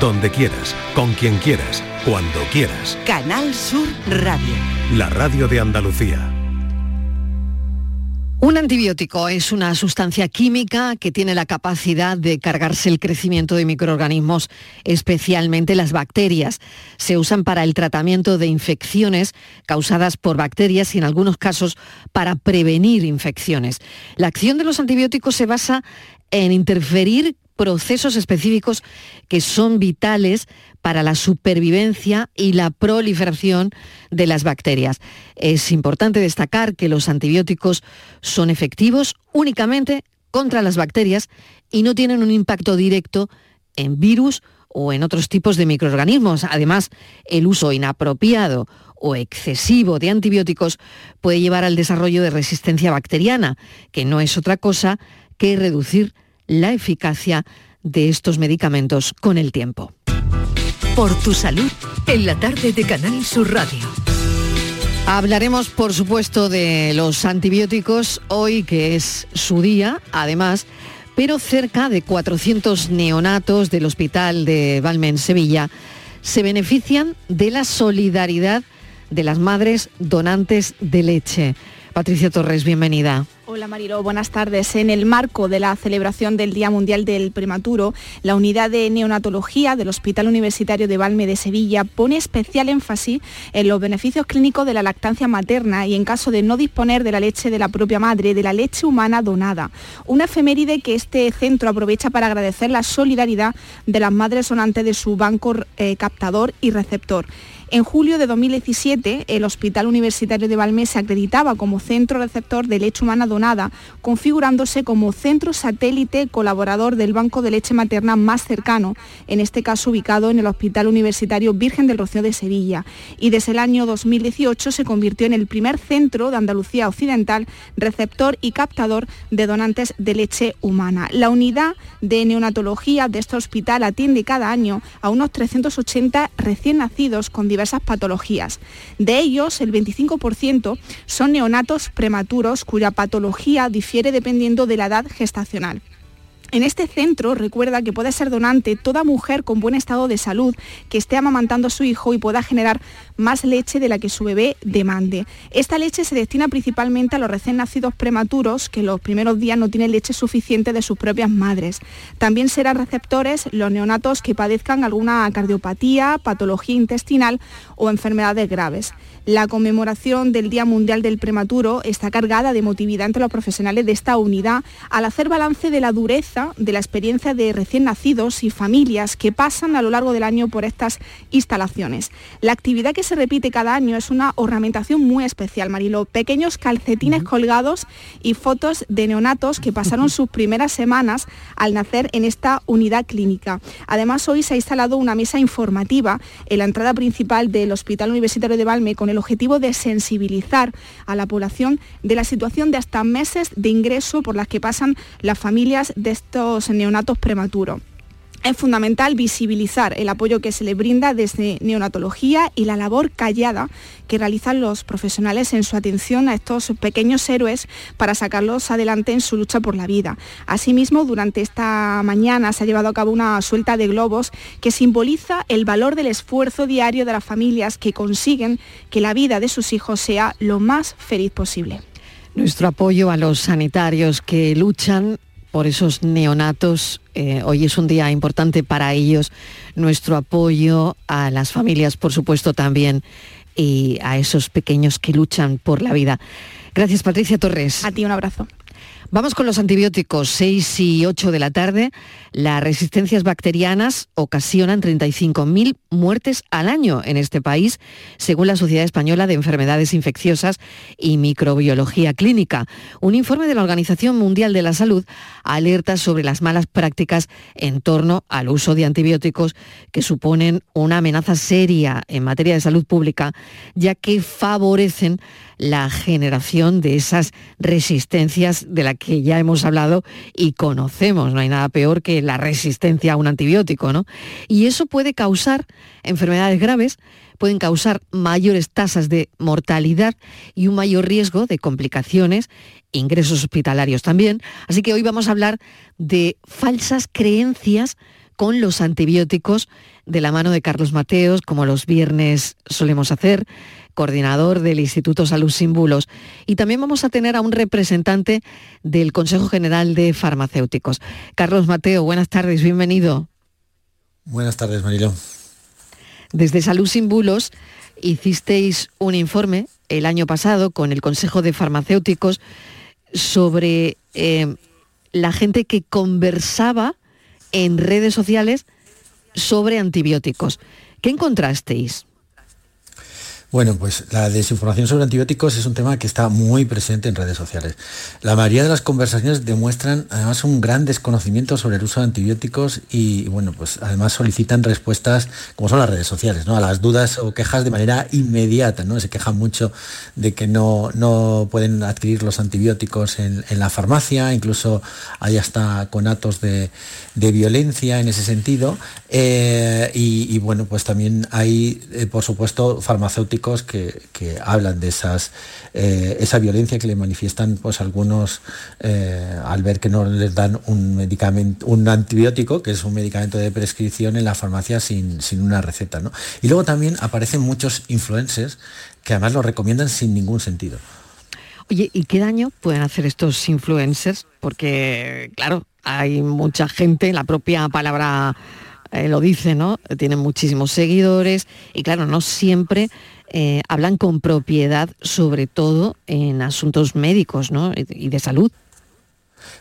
donde quieras, con quien quieras, cuando quieras. Canal Sur Radio. La radio de Andalucía. Un antibiótico es una sustancia química que tiene la capacidad de cargarse el crecimiento de microorganismos, especialmente las bacterias. Se usan para el tratamiento de infecciones causadas por bacterias y en algunos casos para prevenir infecciones. La acción de los antibióticos se basa en interferir procesos específicos que son vitales para la supervivencia y la proliferación de las bacterias. Es importante destacar que los antibióticos son efectivos únicamente contra las bacterias y no tienen un impacto directo en virus o en otros tipos de microorganismos. Además, el uso inapropiado o excesivo de antibióticos puede llevar al desarrollo de resistencia bacteriana, que no es otra cosa que reducir la eficacia de estos medicamentos con el tiempo. Por tu salud, en la tarde de Canal Sur Radio. Hablaremos, por supuesto, de los antibióticos hoy, que es su día, además, pero cerca de 400 neonatos del Hospital de Valme en Sevilla se benefician de la solidaridad de las madres donantes de leche. Patricia Torres, bienvenida. Hola Marilo, buenas tardes. En el marco de la celebración del Día Mundial del Prematuro, la unidad de neonatología del Hospital Universitario de Valme de Sevilla pone especial énfasis en los beneficios clínicos de la lactancia materna y en caso de no disponer de la leche de la propia madre, de la leche humana donada. Una efeméride que este centro aprovecha para agradecer la solidaridad de las madres donantes de su banco eh, captador y receptor. En julio de 2017, el Hospital Universitario de Valme se acreditaba como centro receptor de leche humana donada, configurándose como centro satélite colaborador del banco de leche materna más cercano, en este caso ubicado en el Hospital Universitario Virgen del Rocío de Sevilla. Y desde el año 2018 se convirtió en el primer centro de Andalucía Occidental receptor y captador de donantes de leche humana. La unidad de neonatología de este hospital atiende cada año a unos 380 recién nacidos con diversas patologías. De ellos, el 25% son neonatos prematuros cuya patología difiere dependiendo de la edad gestacional. En este centro recuerda que puede ser donante toda mujer con buen estado de salud que esté amamantando a su hijo y pueda generar más leche de la que su bebé demande. Esta leche se destina principalmente a los recién nacidos prematuros que los primeros días no tienen leche suficiente de sus propias madres. También serán receptores los neonatos que padezcan alguna cardiopatía, patología intestinal o enfermedades graves. La conmemoración del Día Mundial del Prematuro está cargada de emotividad entre los profesionales de esta unidad al hacer balance de la dureza de la experiencia de recién nacidos y familias que pasan a lo largo del año por estas instalaciones. La actividad que se repite cada año es una ornamentación muy especial, Marilo. Pequeños calcetines colgados y fotos de neonatos que pasaron sus primeras semanas al nacer en esta unidad clínica. Además, hoy se ha instalado una mesa informativa en la entrada principal del Hospital Universitario de Valme con el objetivo de sensibilizar a la población de la situación de hasta meses de ingreso por las que pasan las familias de estos neonatos prematuros. Es fundamental visibilizar el apoyo que se le brinda desde neonatología y la labor callada que realizan los profesionales en su atención a estos pequeños héroes para sacarlos adelante en su lucha por la vida. Asimismo, durante esta mañana se ha llevado a cabo una suelta de globos que simboliza el valor del esfuerzo diario de las familias que consiguen que la vida de sus hijos sea lo más feliz posible. Nuestro apoyo a los sanitarios que luchan por esos neonatos. Eh, hoy es un día importante para ellos. Nuestro apoyo a las familias, por supuesto, también, y a esos pequeños que luchan por la vida. Gracias, Patricia Torres. A ti un abrazo. Vamos con los antibióticos, 6 y 8 de la tarde. Las resistencias bacterianas ocasionan 35.000 muertes al año en este país, según la Sociedad Española de Enfermedades Infecciosas y Microbiología Clínica. Un informe de la Organización Mundial de la Salud alerta sobre las malas prácticas en torno al uso de antibióticos que suponen una amenaza seria en materia de salud pública, ya que favorecen la generación de esas resistencias de la que ya hemos hablado y conocemos. No hay nada peor que la resistencia a un antibiótico, ¿no? Y eso puede causar enfermedades graves, pueden causar mayores tasas de mortalidad y un mayor riesgo de complicaciones, ingresos hospitalarios también. Así que hoy vamos a hablar de falsas creencias con los antibióticos de la mano de Carlos Mateos, como los viernes solemos hacer, coordinador del Instituto Salud Sin Bulos. Y también vamos a tener a un representante del Consejo General de Farmacéuticos. Carlos Mateo, buenas tardes, bienvenido. Buenas tardes, Marilo. Desde Salud Sin Bulos hicisteis un informe el año pasado con el Consejo de Farmacéuticos sobre eh, la gente que conversaba en redes sociales sobre antibióticos. ¿Qué encontrasteis? Bueno, pues la desinformación sobre antibióticos es un tema que está muy presente en redes sociales. La mayoría de las conversaciones demuestran además un gran desconocimiento sobre el uso de antibióticos y, bueno, pues además solicitan respuestas, como son las redes sociales, ¿no? A las dudas o quejas de manera inmediata, ¿no? Se quejan mucho de que no, no pueden adquirir los antibióticos en, la farmacia, incluso hay hasta conatos de, de violencia en ese sentido. Eh, y, bueno, pues también hay, eh, por supuesto, farmacéuticos que, hablan de esas, eh, esa violencia que le manifiestan pues, algunos eh, al ver que no les dan un medicamento, un antibiótico, que es un medicamento de prescripción en la farmacia sin, una receta. Y luego también aparecen muchos influencers que además lo recomiendan sin ningún sentido. Oye, ¿y qué daño pueden hacer estos influencers? Porque, claro, hay mucha gente, la propia palabra eh, lo dice, ¿no? Tienen muchísimos seguidores y claro, no siempre eh, hablan con propiedad, sobre todo en asuntos médicos y de salud.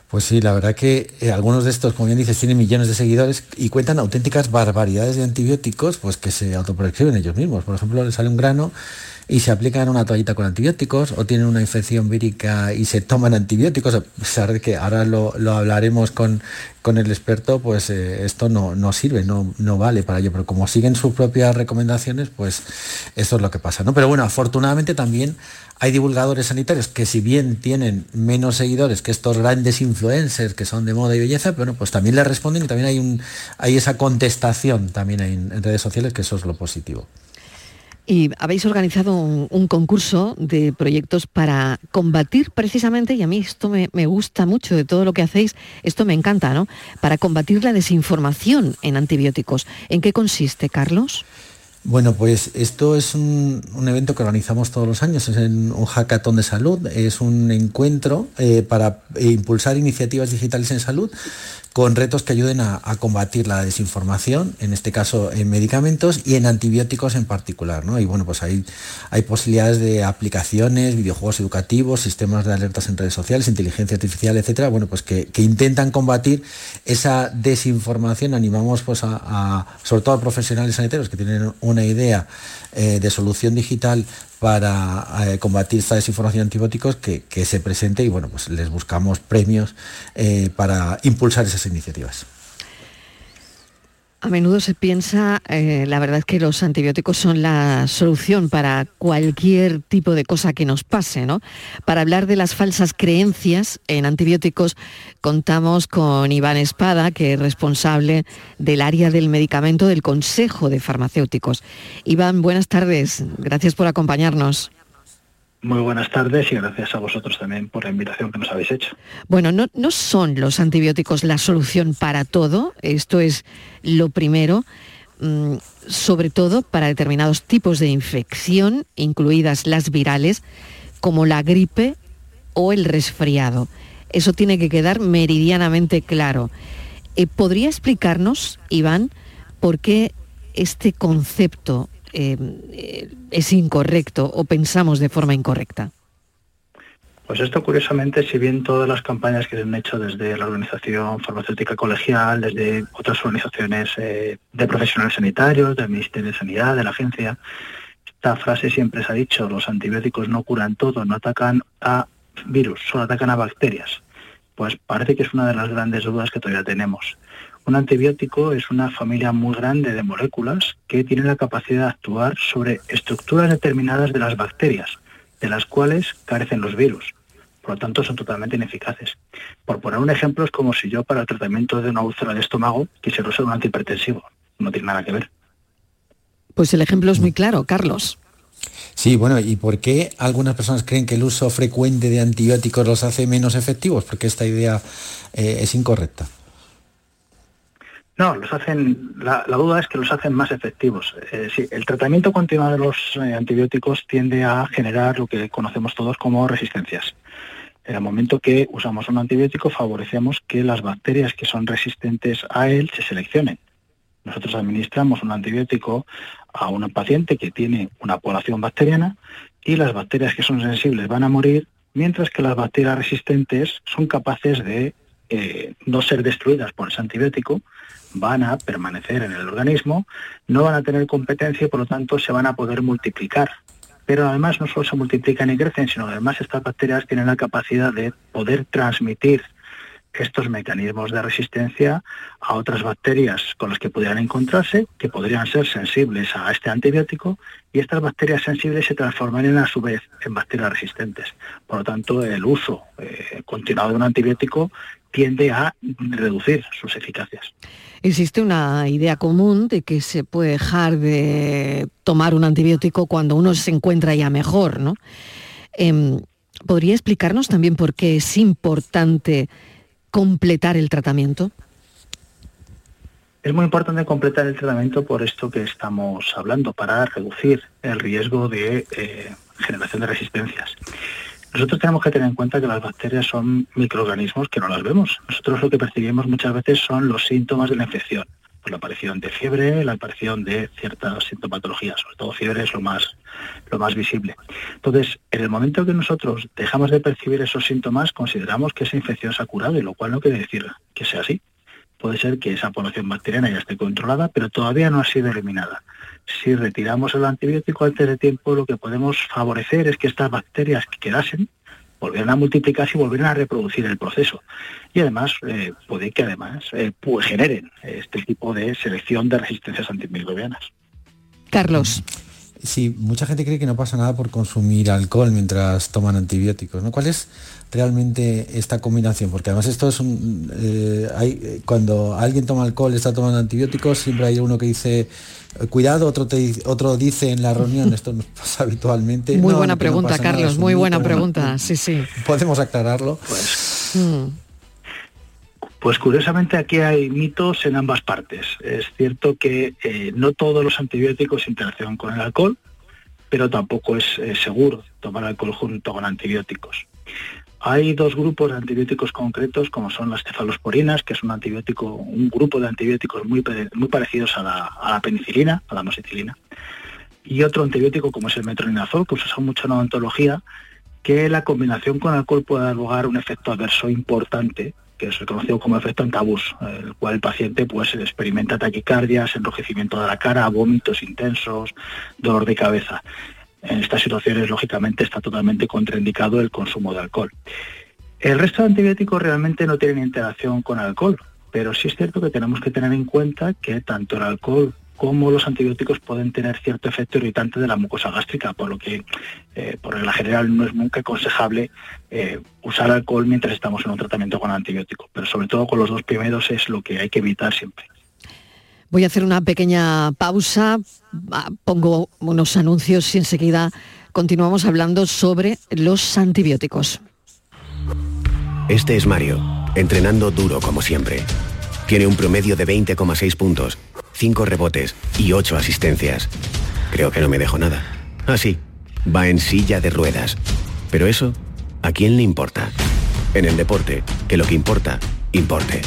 Pues sí, la verdad que eh, algunos de estos, como bien dices, tienen millones de seguidores y cuentan auténticas barbaridades de antibióticos pues que se autoprescriben ellos mismos. Por ejemplo, les sale un grano y se aplican una toallita con antibióticos o tienen una infección vírica y se toman antibióticos, a pesar de que ahora lo, hablaremos con, con, el experto, pues eh, esto no, no sirve, no, no, vale para ello, pero como siguen sus propias recomendaciones, pues esto es lo que pasa. ¿no? Pero bueno, afortunadamente también hay divulgadores sanitarios que si bien tienen menos seguidores que estos grandes influencers que son de moda y belleza, pero pues también les responden y también hay, un, hay esa contestación también en redes sociales, que eso es lo positivo. Y habéis organizado un, concurso de proyectos para combatir precisamente, y a mí esto me, gusta mucho de todo lo que hacéis, esto me encanta, ¿no? Para combatir la desinformación en antibióticos. ¿En qué consiste, Carlos? Bueno, pues esto es un, evento que organizamos todos los años, es un hackathon de salud, es un encuentro eh, para impulsar iniciativas digitales en salud con retos que ayuden a, combatir la desinformación, en este caso en medicamentos y en antibióticos en particular. ¿no? Y bueno, pues hay, hay posibilidades de aplicaciones, videojuegos educativos, sistemas de alertas en redes sociales, inteligencia artificial, etcétera, bueno, pues que, intentan combatir esa desinformación. Animamos pues a, sobre todo a profesionales sanitarios que tienen una idea eh, de solución digital para eh, combatir esta desinformación de antibióticos que, se presente y bueno, pues les buscamos premios eh, para impulsar esas iniciativas. A menudo se piensa, eh, la verdad es que los antibióticos son la solución para cualquier tipo de cosa que nos pase, ¿no? Para hablar de las falsas creencias en antibióticos, contamos con Iván Espada, que es responsable del área del medicamento del Consejo de Farmacéuticos. Iván, buenas tardes. Gracias por acompañarnos. Muy buenas tardes y gracias a vosotros también por la invitación que nos habéis hecho. Bueno, no, no son los antibióticos la solución para todo, esto es lo primero, mm, sobre todo para determinados tipos de infección, incluidas las virales, como la gripe o el resfriado. Eso tiene que quedar meridianamente claro. Eh, ¿Podría explicarnos, Iván, por qué este concepto eh, es incorrecto o pensamos de forma incorrecta? Pues esto curiosamente, si bien todas las campañas que se han hecho desde la Organización Farmacéutica Colegial, desde otras organizaciones eh, de profesionales sanitarios, del Ministerio de Sanidad, de la agencia, esta frase siempre se ha dicho, los antibióticos no curan todo, no atacan a virus, solo atacan a bacterias. Pues parece que es una de las grandes dudas que todavía tenemos. Un antibiótico es una familia muy grande de moléculas que tienen la capacidad de actuar sobre estructuras determinadas de las bacterias, de las cuales carecen los virus. Por lo tanto, son totalmente ineficaces. Por poner un ejemplo, es como si yo para el tratamiento de una úlcera de estómago quisiera usar un antihipertensivo. No tiene nada que ver. Pues el ejemplo es muy claro, Carlos. Sí, bueno, ¿y por qué algunas personas creen que el uso frecuente de antibióticos los hace menos efectivos? Porque esta idea eh, es incorrecta. No, los hacen, la, duda es que los hacen más efectivos. Eh, el tratamiento continuo de los eh, antibióticos tiende a generar lo que conocemos todos como resistencias. En el momento que usamos un antibiótico favorecemos que las bacterias que son resistentes a él se seleccionen. Nosotros administramos un antibiótico a un paciente que tiene una población bacteriana y las bacterias que son sensibles van a morir, mientras que las bacterias resistentes son capaces de eh, no ser destruidas por ese antibiótico, van a permanecer en el organismo, no van a tener competencia y por lo tanto se van a poder multiplicar. Pero además no solo se multiplican y crecen, sino además estas bacterias tienen la capacidad de poder transmitir estos mecanismos de resistencia a otras bacterias con las que pudieran encontrarse, que podrían ser sensibles a este antibiótico, y estas bacterias sensibles se transformarían a su vez en bacterias resistentes. Por lo tanto, el uso eh, continuado de un antibiótico tiende a reducir sus eficacias. Existe una idea común de que se puede dejar de tomar un antibiótico cuando uno se encuentra ya mejor, ¿no? Em, ¿Podría explicarnos también por qué es importante completar el tratamiento? Es muy importante completar el tratamiento por esto que estamos hablando, para reducir el riesgo de eh, generación de resistencias. Nosotros tenemos que tener en cuenta que las bacterias son microorganismos que no las vemos. Nosotros lo que percibimos muchas veces son los síntomas de la infección. La aparición de fiebre, la aparición de ciertas sintomatologías, sobre todo fiebre es lo más, lo más visible. Entonces, en el momento que nosotros dejamos de percibir esos síntomas, consideramos que esa infección se ha curado, y lo cual no quiere decir que sea así. Puede ser que esa población bacteriana ya esté controlada, pero todavía no ha sido eliminada si retiramos el antibiótico antes de tiempo, lo que podemos favorecer es que estas bacterias que quedasen volvieran a multiplicarse y volvieran a reproducir el proceso. Y además eh, puede que además eh, pues generen este tipo de selección de resistencias antimicrobianas. Carlos. Sí, mucha gente cree que no pasa nada por consumir alcohol mientras toman antibióticos. ¿no? ¿Cuál es realmente esta combinación? Porque además esto es un, eh, hay, cuando alguien toma alcohol está tomando antibióticos, siempre hay uno que dice cuidado, otro, otro dice en la reunión, esto nos pasa habitualmente. Muy buena pregunta, Carlos, muy buena pregunta, sí, sí. Podemos aclararlo. Pues, mm. pues, curiosamente aquí hay mitos en ambas partes. Es cierto que eh, no todos los antibióticos interaccionan con el alcohol, pero tampoco es eh, seguro tomar alcohol junto con antibióticos. Hay dos grupos de antibióticos concretos, como son las cefalosporinas, que es un antibiótico, un grupo de antibióticos muy, muy parecidos a la, penicilina, a la amoxicilina, y otro antibiótico como es el metronidazol, que usa mucho en odontología, que la combinación con alcohol puede dar lugar a un efecto adverso importante, que es reconocido como efecto antabús, el cual el paciente pues experimenta taquicardias, enrojecimiento de la cara, vómitos intensos, dolor de cabeza. En estas situaciones, lógicamente, está totalmente contraindicado el consumo de alcohol. El resto de antibióticos realmente no tienen interacción con alcohol, pero sí es cierto que tenemos que tener en cuenta que tanto el alcohol como los antibióticos pueden tener cierto efecto irritante de la mucosa gástrica, por lo que eh, por regla general no es nunca aconsejable eh, usar alcohol mientras estamos en un tratamiento con antibióticos, pero sobre todo con los dos primeros es lo que hay que evitar siempre. Voy a hacer una pequeña pausa, pongo unos anuncios y enseguida continuamos hablando sobre los antibióticos. Este es Mario, entrenando duro como siempre. Tiene un promedio de 20,6 puntos, 5 rebotes y 8 asistencias. Creo que no me dejo nada. Ah, sí, va en silla de ruedas. Pero eso, ¿a quién le importa? En el deporte, que lo que importa, importe.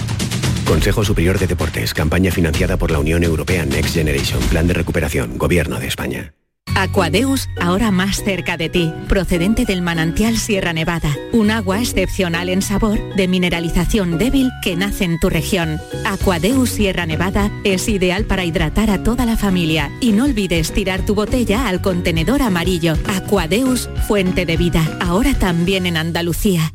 Consejo Superior de Deportes, campaña financiada por la Unión Europea Next Generation, Plan de Recuperación, Gobierno de España. Aquadeus, ahora más cerca de ti, procedente del manantial Sierra Nevada, un agua excepcional en sabor, de mineralización débil que nace en tu región. Aquadeus Sierra Nevada es ideal para hidratar a toda la familia y no olvides tirar tu botella al contenedor amarillo. Aquadeus, fuente de vida, ahora también en Andalucía.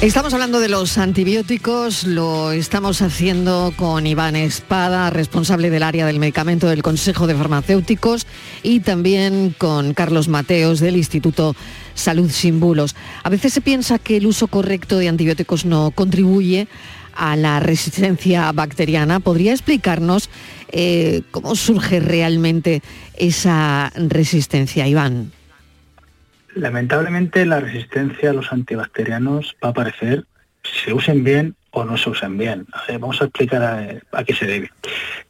Estamos hablando de los antibióticos, lo estamos haciendo con Iván Espada, responsable del área del medicamento del Consejo de Farmacéuticos, y también con Carlos Mateos del Instituto Salud Sin Bulos. A veces se piensa que el uso correcto de antibióticos no contribuye a la resistencia bacteriana. ¿Podría explicarnos eh, cómo surge realmente esa resistencia, Iván? Lamentablemente la resistencia a los antibacterianos va a aparecer si se usen bien o no se usen bien. vamos a explicar a, qué se debe.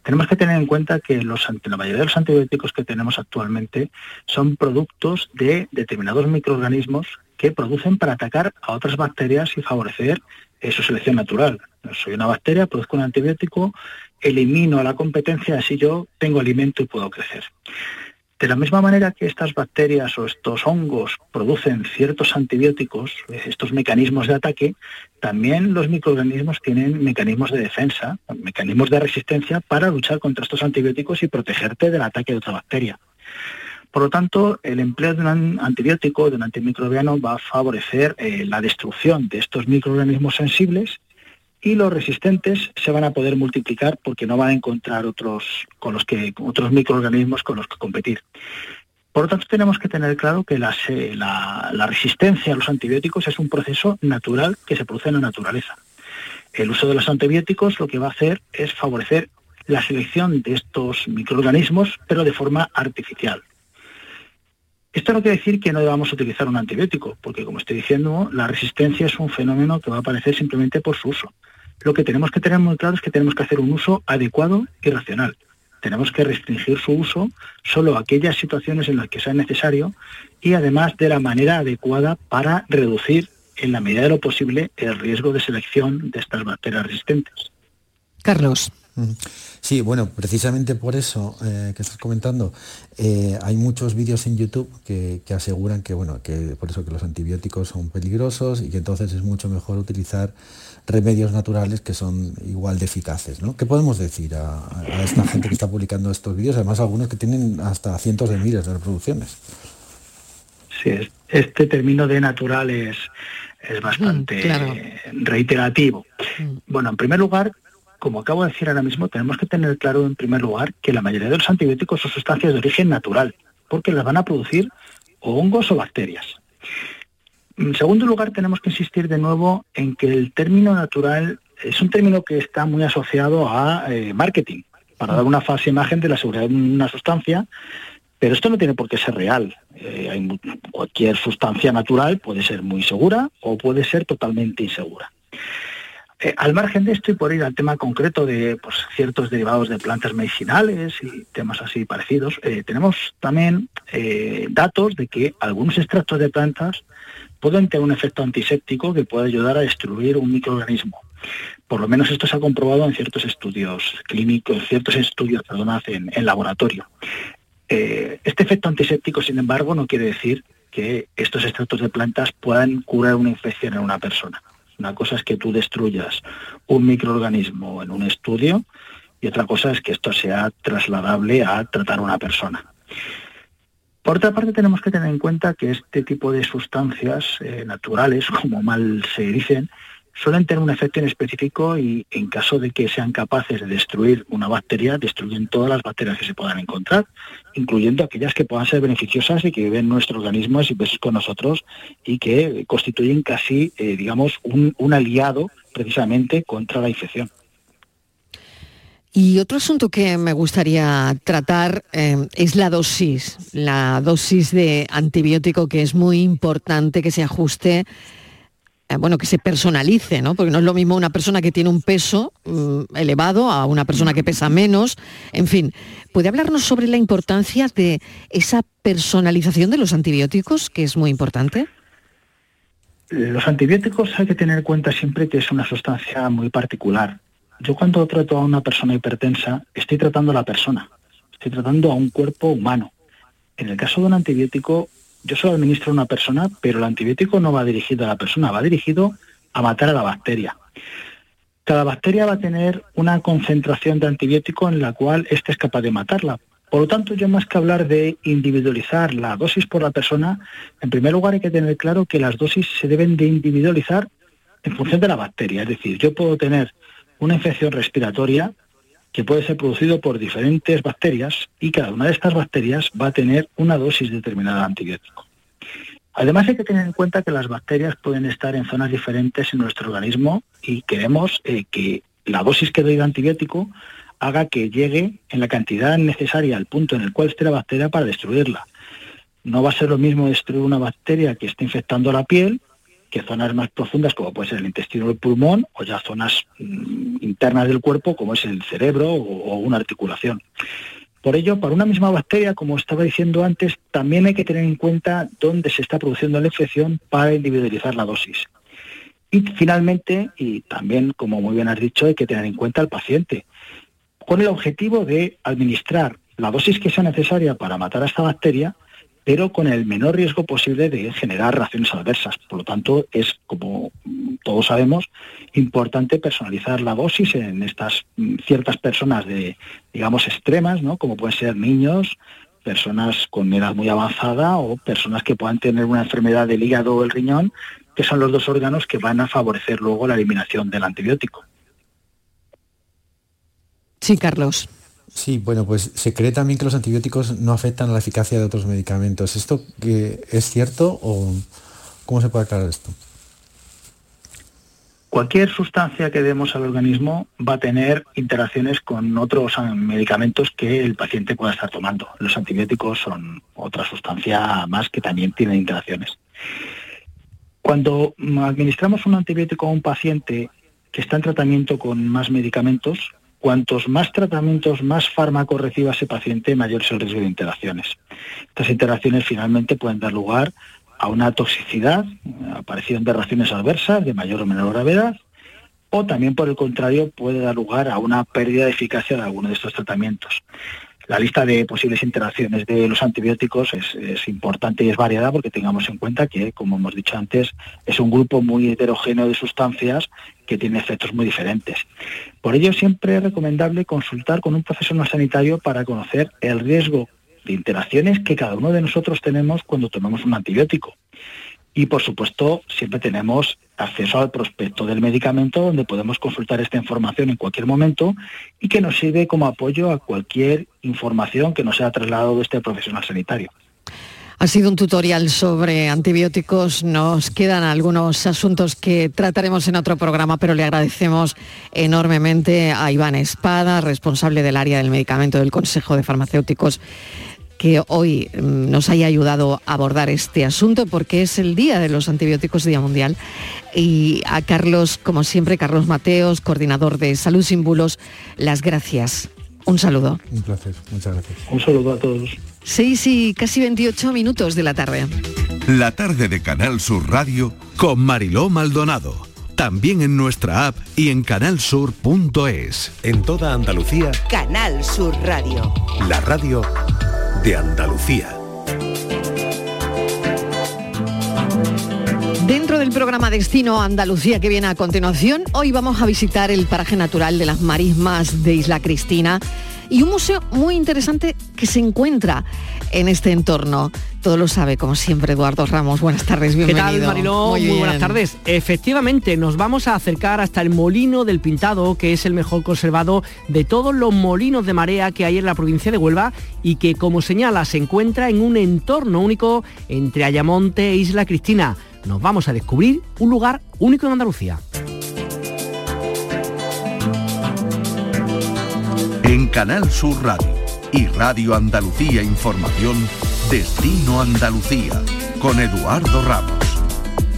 Tenemos que tener en cuenta que la mayoría de los antibióticos que tenemos actualmente son productos de determinados microorganismos que producen para atacar a otras bacterias y favorecer eh, su selección natural. Soy una bacteria, produzco un antibiótico, elimino a la competencia, así yo tengo alimento y puedo crecer. De la misma manera que estas bacterias o estos hongos producen ciertos antibióticos, estos mecanismos de ataque, también los microorganismos tienen mecanismos de defensa, mecanismos de resistencia para luchar contra estos antibióticos y protegerte del ataque de otra bacteria. Por lo tanto, el empleo de un antibiótico, de un antimicrobiano, va a favorecer eh, la destrucción de estos microorganismos sensibles y los resistentes se van a poder multiplicar porque no van a encontrar otros, con los que, otros microorganismos con los que competir. Por lo tanto, tenemos que tener claro que la, la, resistencia a los antibióticos es un proceso natural que se produce en la naturaleza. El uso de los antibióticos lo que va a hacer es favorecer la selección de estos microorganismos, pero de forma artificial. Esto no quiere decir que no debamos utilizar un antibiótico, porque como estoy diciendo, la resistencia es un fenómeno que va a aparecer simplemente por su uso. Lo que tenemos que tener muy claro es que tenemos que hacer un uso adecuado y racional. Tenemos que restringir su uso solo a aquellas situaciones en las que sea necesario y además de la manera adecuada para reducir en la medida de lo posible el riesgo de selección de estas bacterias resistentes. Carlos. Sí, bueno, precisamente por eso eh, que estás comentando, eh, hay muchos vídeos en YouTube que, aseguran que, bueno, que por eso que los antibióticos son peligrosos y que entonces es mucho mejor utilizar remedios naturales que son igual de eficaces. ¿no? ¿Qué podemos decir a, esta gente que está publicando estos vídeos? Además, algunos que tienen hasta cientos de miles de reproducciones. Sí, este término de natural es, es bastante mm, reiterativo. Mm. Bueno, en primer lugar, como acabo de decir ahora mismo, tenemos que tener claro en primer lugar que la mayoría de los antibióticos son sustancias de origen natural, porque las van a producir hongos o bacterias. En segundo lugar, tenemos que insistir de nuevo en que el término natural es un término que está muy asociado a eh, marketing, para dar una falsa imagen de la seguridad de una sustancia, pero esto no tiene por qué ser real. Eh, cualquier sustancia natural puede ser muy segura o puede ser totalmente insegura. Eh, al margen de esto y por ir al tema concreto de pues, ciertos derivados de plantas medicinales y temas así parecidos, tenemos también datos de que algunos extractos de plantas pueden tener un efecto antiséptico que puede ayudar a destruir un microorganismo. Por lo menos esto se ha comprobado en ciertos estudios clínicos, ciertos estudios, perdón, en, en laboratorio. Eh, este efecto antiséptico, sin embargo, no quiere decir que estos extractos de plantas puedan curar una infección en una persona. Una cosa es que tú destruyas un microorganismo en un estudio y otra cosa es que esto sea trasladable a tratar a una persona. Por otra parte, tenemos que tener en cuenta que este tipo de sustancias eh, naturales, como mal se dicen, suelen tener un efecto inespecífico y en caso de que sean capaces de destruir una bacteria, destruyen todas las bacterias que se puedan encontrar, incluyendo aquellas que puedan ser beneficiosas y que viven en nuestro organismo y veces con nosotros y que constituyen casi, eh, digamos, un, aliado precisamente contra la infección. Y otro asunto que me gustaría tratar eh, es la dosis, la dosis de antibiótico que es muy importante que se ajuste eh, bueno, que se personalice, ¿no? Porque no es lo mismo una persona que tiene un peso mm, elevado a una persona que pesa menos. En fin, ¿puede hablarnos sobre la importancia de esa personalización de los antibióticos, que es muy importante? Los antibióticos hay que tener en cuenta siempre que es una sustancia muy particular. Yo cuando trato a una persona hipertensa, estoy tratando a la persona, estoy tratando a un cuerpo humano. En el caso de un antibiótico, yo solo administro a una persona, pero el antibiótico no va dirigido a la persona, va dirigido a matar a la bacteria. Cada bacteria va a tener una concentración de antibiótico en la cual éste es capaz de matarla. Por lo tanto, yo más que hablar de individualizar la dosis por la persona, en primer lugar hay que tener claro que las dosis se deben de individualizar en función de la bacteria. Es decir, yo puedo tener una infección respiratoria que puede ser producido por diferentes bacterias y cada una de estas bacterias va a tener una dosis determinada de antibiótico. Además hay que tener en cuenta que las bacterias pueden estar en zonas diferentes en nuestro organismo y queremos eh, que la dosis que doy de antibiótico haga que llegue en la cantidad necesaria al punto en el cual esté la bacteria para destruirla. No va a ser lo mismo destruir una bacteria que esté infectando la piel que zonas más profundas como puede ser el intestino o el pulmón o ya zonas mm, internas del cuerpo como es el cerebro o, una articulación. Por ello, para una misma bacteria, como estaba diciendo antes, también hay que tener en cuenta dónde se está produciendo la infección para individualizar la dosis. Y finalmente, y también, como muy bien has dicho, hay que tener en cuenta al paciente, con el objetivo de administrar la dosis que sea necesaria para matar a esta bacteria, pero con el menor riesgo posible de generar reacciones adversas. Por lo tanto, es, como todos sabemos, importante personalizar la dosis en estas mm, ciertas personas de, digamos, extremas, ¿no? como pueden ser niños, personas con edad muy avanzada o personas que puedan tener una enfermedad del hígado o el riñón, que son los dos órganos que van a favorecer luego la eliminación del antibiótico. Sí, Carlos. Sí, bueno, pues se cree también que los antibióticos no afectan a la eficacia de otros medicamentos. ¿Esto es cierto o cómo se puede aclarar esto? Cualquier sustancia que demos al organismo va a tener interacciones con otros medicamentos que el paciente pueda estar tomando. Los antibióticos son otra sustancia más que también tiene interacciones. Cuando administramos un antibiótico a un paciente que está en tratamiento con más medicamentos, cuantos más tratamientos, más fármacos reciba ese paciente, mayor es el riesgo de interacciones. Estas interacciones finalmente pueden dar lugar a una toxicidad, aparición de reacciones adversas de mayor o menor gravedad, o también por el contrario puede dar lugar a una pérdida de eficacia de alguno de estos tratamientos. La lista de posibles interacciones de los antibióticos es, importante y es variada porque tengamos en cuenta que, como hemos dicho antes, es un grupo muy heterogéneo de sustancias que tiene efectos muy diferentes. Por ello, siempre es recomendable consultar con un profesional sanitario para conocer el riesgo de interacciones que cada uno de nosotros tenemos cuando tomamos un antibiótico. Y por supuesto, siempre tenemos acceso al prospecto del medicamento donde podemos consultar esta información en cualquier momento y que nos sirve como apoyo a cualquier información que nos sea trasladado de este profesional sanitario. Ha sido un tutorial sobre antibióticos. Nos quedan algunos asuntos que trataremos en otro programa, pero le agradecemos enormemente a Iván Espada, responsable del área del medicamento del Consejo de Farmacéuticos que hoy mm, nos haya ayudado a abordar este asunto porque es el Día de los Antibióticos Día Mundial. Y a Carlos, como siempre, Carlos Mateos, coordinador de Salud Sin Bulos, las gracias. Un saludo. Un placer, muchas gracias. Un saludo a todos. 6 y casi 28 minutos de la tarde. La tarde de Canal Sur Radio con Mariló Maldonado. También en nuestra app y en canalsur.es. En toda Andalucía. Canal Sur Radio. La radio de Andalucía. Dentro del programa Destino Andalucía que viene a continuación, hoy vamos a visitar el paraje natural de las marismas de Isla Cristina y un museo muy interesante que se encuentra en este entorno. Todo lo sabe, como siempre, Eduardo Ramos. Buenas tardes, bienvenido. ¿Qué tal, Mariló? Muy, buenas tardes. Efectivamente, nos vamos a acercar hasta el Molino del Pintado, que es el mejor conservado de todos los molinos de marea que hay en la provincia de Huelva y que, como señala, se encuentra en un entorno único entre Ayamonte e Isla Cristina nos vamos a descubrir un lugar único en Andalucía. En Canal Sur Radio y Radio Andalucía Información, Destino Andalucía, con Eduardo Ramos.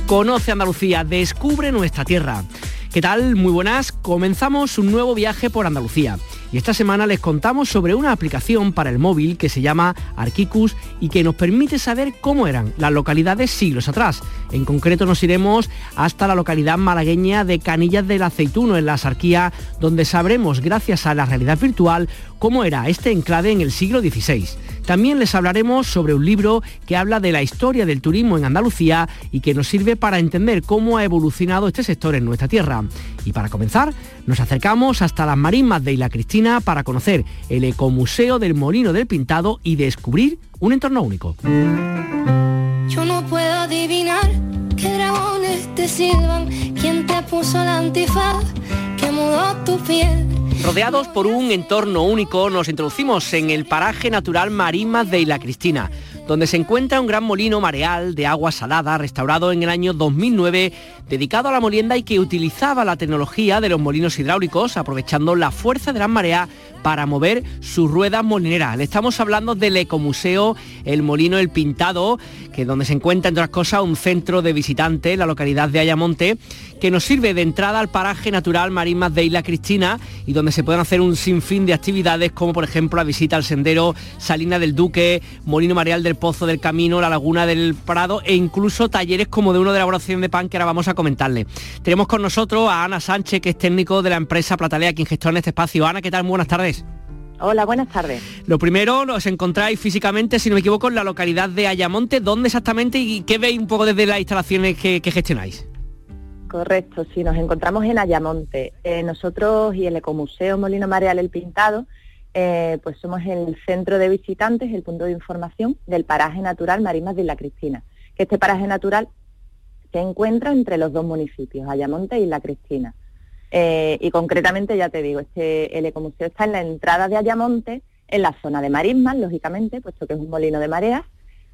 Conoce Andalucía, descubre nuestra tierra. ¿Qué tal? Muy buenas. Comenzamos un nuevo viaje por Andalucía. Y esta semana les contamos sobre una aplicación para el móvil que se llama Arquicus y que nos permite saber cómo eran las localidades siglos atrás. En concreto nos iremos hasta la localidad malagueña de Canillas del Aceituno, en la Sarquía, donde sabremos, gracias a la realidad virtual, cómo era este enclave en el siglo XVI. También les hablaremos sobre un libro que habla de la historia del turismo en Andalucía y que nos sirve para entender cómo ha evolucionado este sector en nuestra tierra. Y para comenzar, nos acercamos hasta las marismas de Isla Cristina para conocer el ecomuseo del Molino del Pintado y descubrir un entorno único. Yo no puedo adivinar qué dragones te sirvan, quién te puso la antifaz, que mudó tu piel Rodeados por un entorno único, nos introducimos en el paraje natural Marismas de Isla Cristina, donde se encuentra un gran molino mareal de agua salada restaurado en el año 2009, dedicado a la molienda y que utilizaba la tecnología de los molinos hidráulicos, aprovechando la fuerza de la marea para mover sus ruedas molineras. Le estamos hablando del ecomuseo El Molino El Pintado, que donde se encuentra, entre otras cosas, un centro de visitantes la localidad de Ayamonte, que nos sirve de entrada al paraje natural Marismas de Isla Cristina y donde se pueden hacer un sinfín de actividades como por ejemplo la visita al sendero Salina del Duque, Molino Mareal del Pozo del Camino, la Laguna del Prado e incluso talleres como de uno de elaboración de pan que ahora vamos a comentarle. Tenemos con nosotros a Ana Sánchez, que es técnico de la empresa Platalea, quien gestiona este espacio. Ana, ¿qué tal? Muy buenas tardes. Hola, buenas tardes. Lo primero, os encontráis físicamente, si no me equivoco, en la localidad de Ayamonte. ¿Dónde exactamente y qué veis un poco desde las instalaciones que gestionáis? Correcto, sí, nos encontramos en Ayamonte. Eh, nosotros y el Ecomuseo Molino Mareal El Pintado, eh, pues somos el centro de visitantes, el punto de información del paraje natural Marismas de la Cristina. Que este paraje natural se encuentra entre los dos municipios, Ayamonte y La Cristina. Eh, y concretamente, ya te digo, este, el Ecomuseo está en la entrada de Ayamonte, en la zona de marismas, lógicamente, puesto que es un molino de mareas.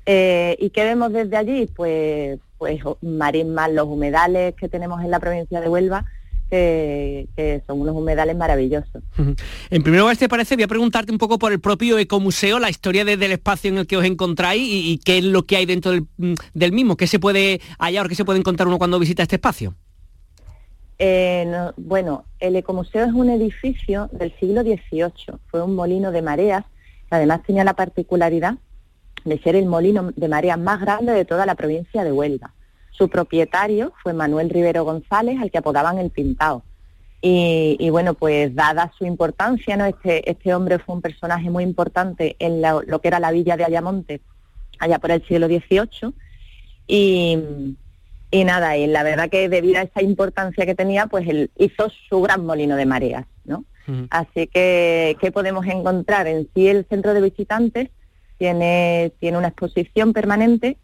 ¿Y qué vemos desde allí? Pues pues marismas, los humedales que tenemos en la provincia de Huelva, que, son unos humedales maravillosos. En primer lugar, te parece, voy a preguntarte un poco por el propio ecomuseo, la historia del espacio en el que os encontráis y, qué es lo que hay dentro mm, del, mismo, qué se puede hallar o qué se puede encontrar uno cuando visita este espacio. Eh, bueno, el ecomuseo es un edificio del siglo XVIII, fue un molino de mareas, además tenía la particularidad de ser el molino de mareas más grande de toda la provincia de Huelva. Su propietario fue Manuel Rivero González, al que apodaban el Pintao. Y, bueno, pues dada su importancia, ¿no? Este, este hombre fue un personaje muy importante en lo que era la villa de Ayamonte, allá por el siglo XVIII. Y, y nada, y la verdad que debido a esa importancia que tenía, pues él hizo su gran molino de mareas, ¿no? Así que, ¿qué podemos encontrar? En sí el centro de visitantes tiene, tiene una exposición permanente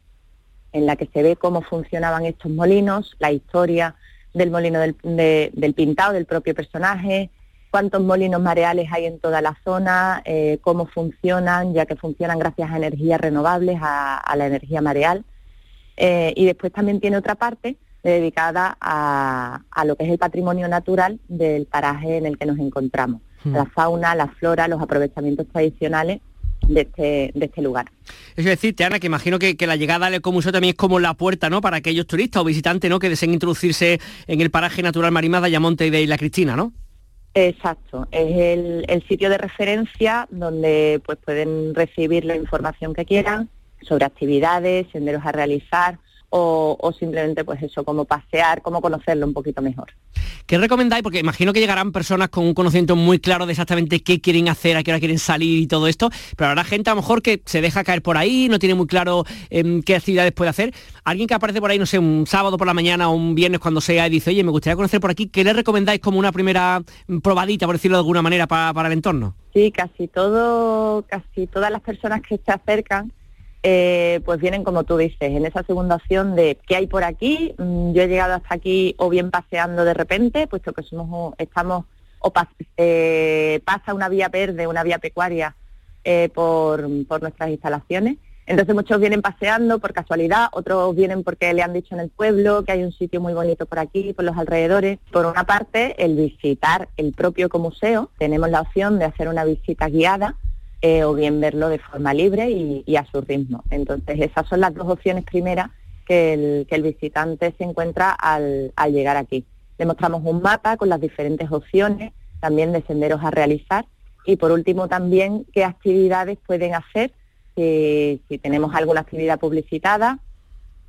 en la que se ve cómo funcionaban estos molinos, la historia del molino del, pintado, del propio personaje, cuántos molinos mareales hay en toda la zona, eh, cómo funcionan, ya que funcionan gracias a energías renovables, a, la energía mareal. Eh, y después también tiene otra parte dedicada a, lo que es el patrimonio natural del paraje en el que nos encontramos, hmm. la fauna, la flora, los aprovechamientos tradicionales de este, de este lugar. Es decir, Ana, que imagino que, la llegada al ecomuseo también es como la puerta ¿no? para aquellos turistas o visitantes ¿no? que deseen introducirse en el paraje natural Marimada, de Ayamonte y de Isla Cristina, ¿no? Exacto, es el, sitio de referencia donde pues pueden recibir la información que quieran sobre actividades, senderos a realizar, o, simplemente pues eso, como pasear, como conocerlo un poquito mejor. ¿Qué recomendáis? Porque imagino que llegarán personas con un conocimiento muy claro de exactamente qué quieren hacer, a qué hora quieren salir y todo esto, pero habrá gente a lo mejor que se deja caer por ahí, no tiene muy claro em, qué actividades puede hacer. Alguien que aparece por ahí, no sé, un sábado por la mañana o un viernes cuando sea y dice, oye, me gustaría conocer por aquí, ¿qué le recomendáis como una primera probadita, por decirlo de alguna manera, para, para el entorno? Sí, casi todo, casi todas las personas que se acercan eh, pues vienen como tú dices, en esa segunda opción de qué hay por aquí. Mm, yo he llegado hasta aquí o bien paseando de repente, puesto que somos estamos o eh, pasa una vía verde, una vía pecuaria eh, por, por nuestras instalaciones. Entonces muchos vienen paseando por casualidad, otros vienen porque le han dicho en el pueblo que hay un sitio muy bonito por aquí, por los alrededores. Por una parte, el visitar el propio museo, tenemos la opción de hacer una visita guiada eh, o bien verlo de forma libre y, a su ritmo. Entonces, esas son las dos opciones primeras que el, visitante se encuentra al, llegar aquí. Le mostramos un mapa con las diferentes opciones, también de senderos a realizar y por último también qué actividades pueden hacer si, tenemos alguna actividad publicitada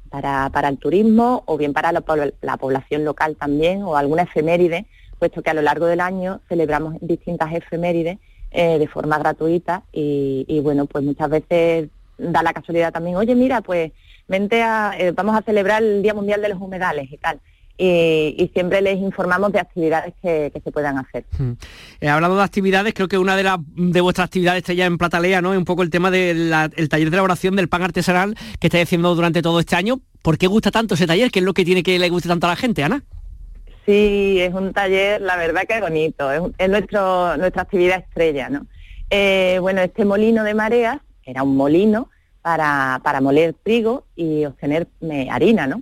para, el turismo o bien para la, población local también o alguna efeméride, puesto que a lo largo del año celebramos distintas efemérides eh, de forma gratuita y, bueno, pues muchas veces da la casualidad también, oye, mira, pues vente a, eh, vamos a celebrar el Día Mundial de los Humedales y tal. Y, siempre les informamos de actividades que, se puedan hacer. Hmm. Eh, hablando de actividades, creo que una de, las de vuestras actividades está ya en Platalea, ¿no? Es un poco el tema del taller de elaboración del pan artesanal que estáis haciendo durante todo este año. ¿Por qué gusta tanto ese taller? ¿Qué es lo que tiene que le guste tanto a la gente, Ana? Sí, es un taller, la verdad que es bonito, es, nuestro, nuestra actividad estrella, ¿no? Eh, bueno, este molino de mareas era un molino para, para moler trigo y obtener eh, harina, ¿no?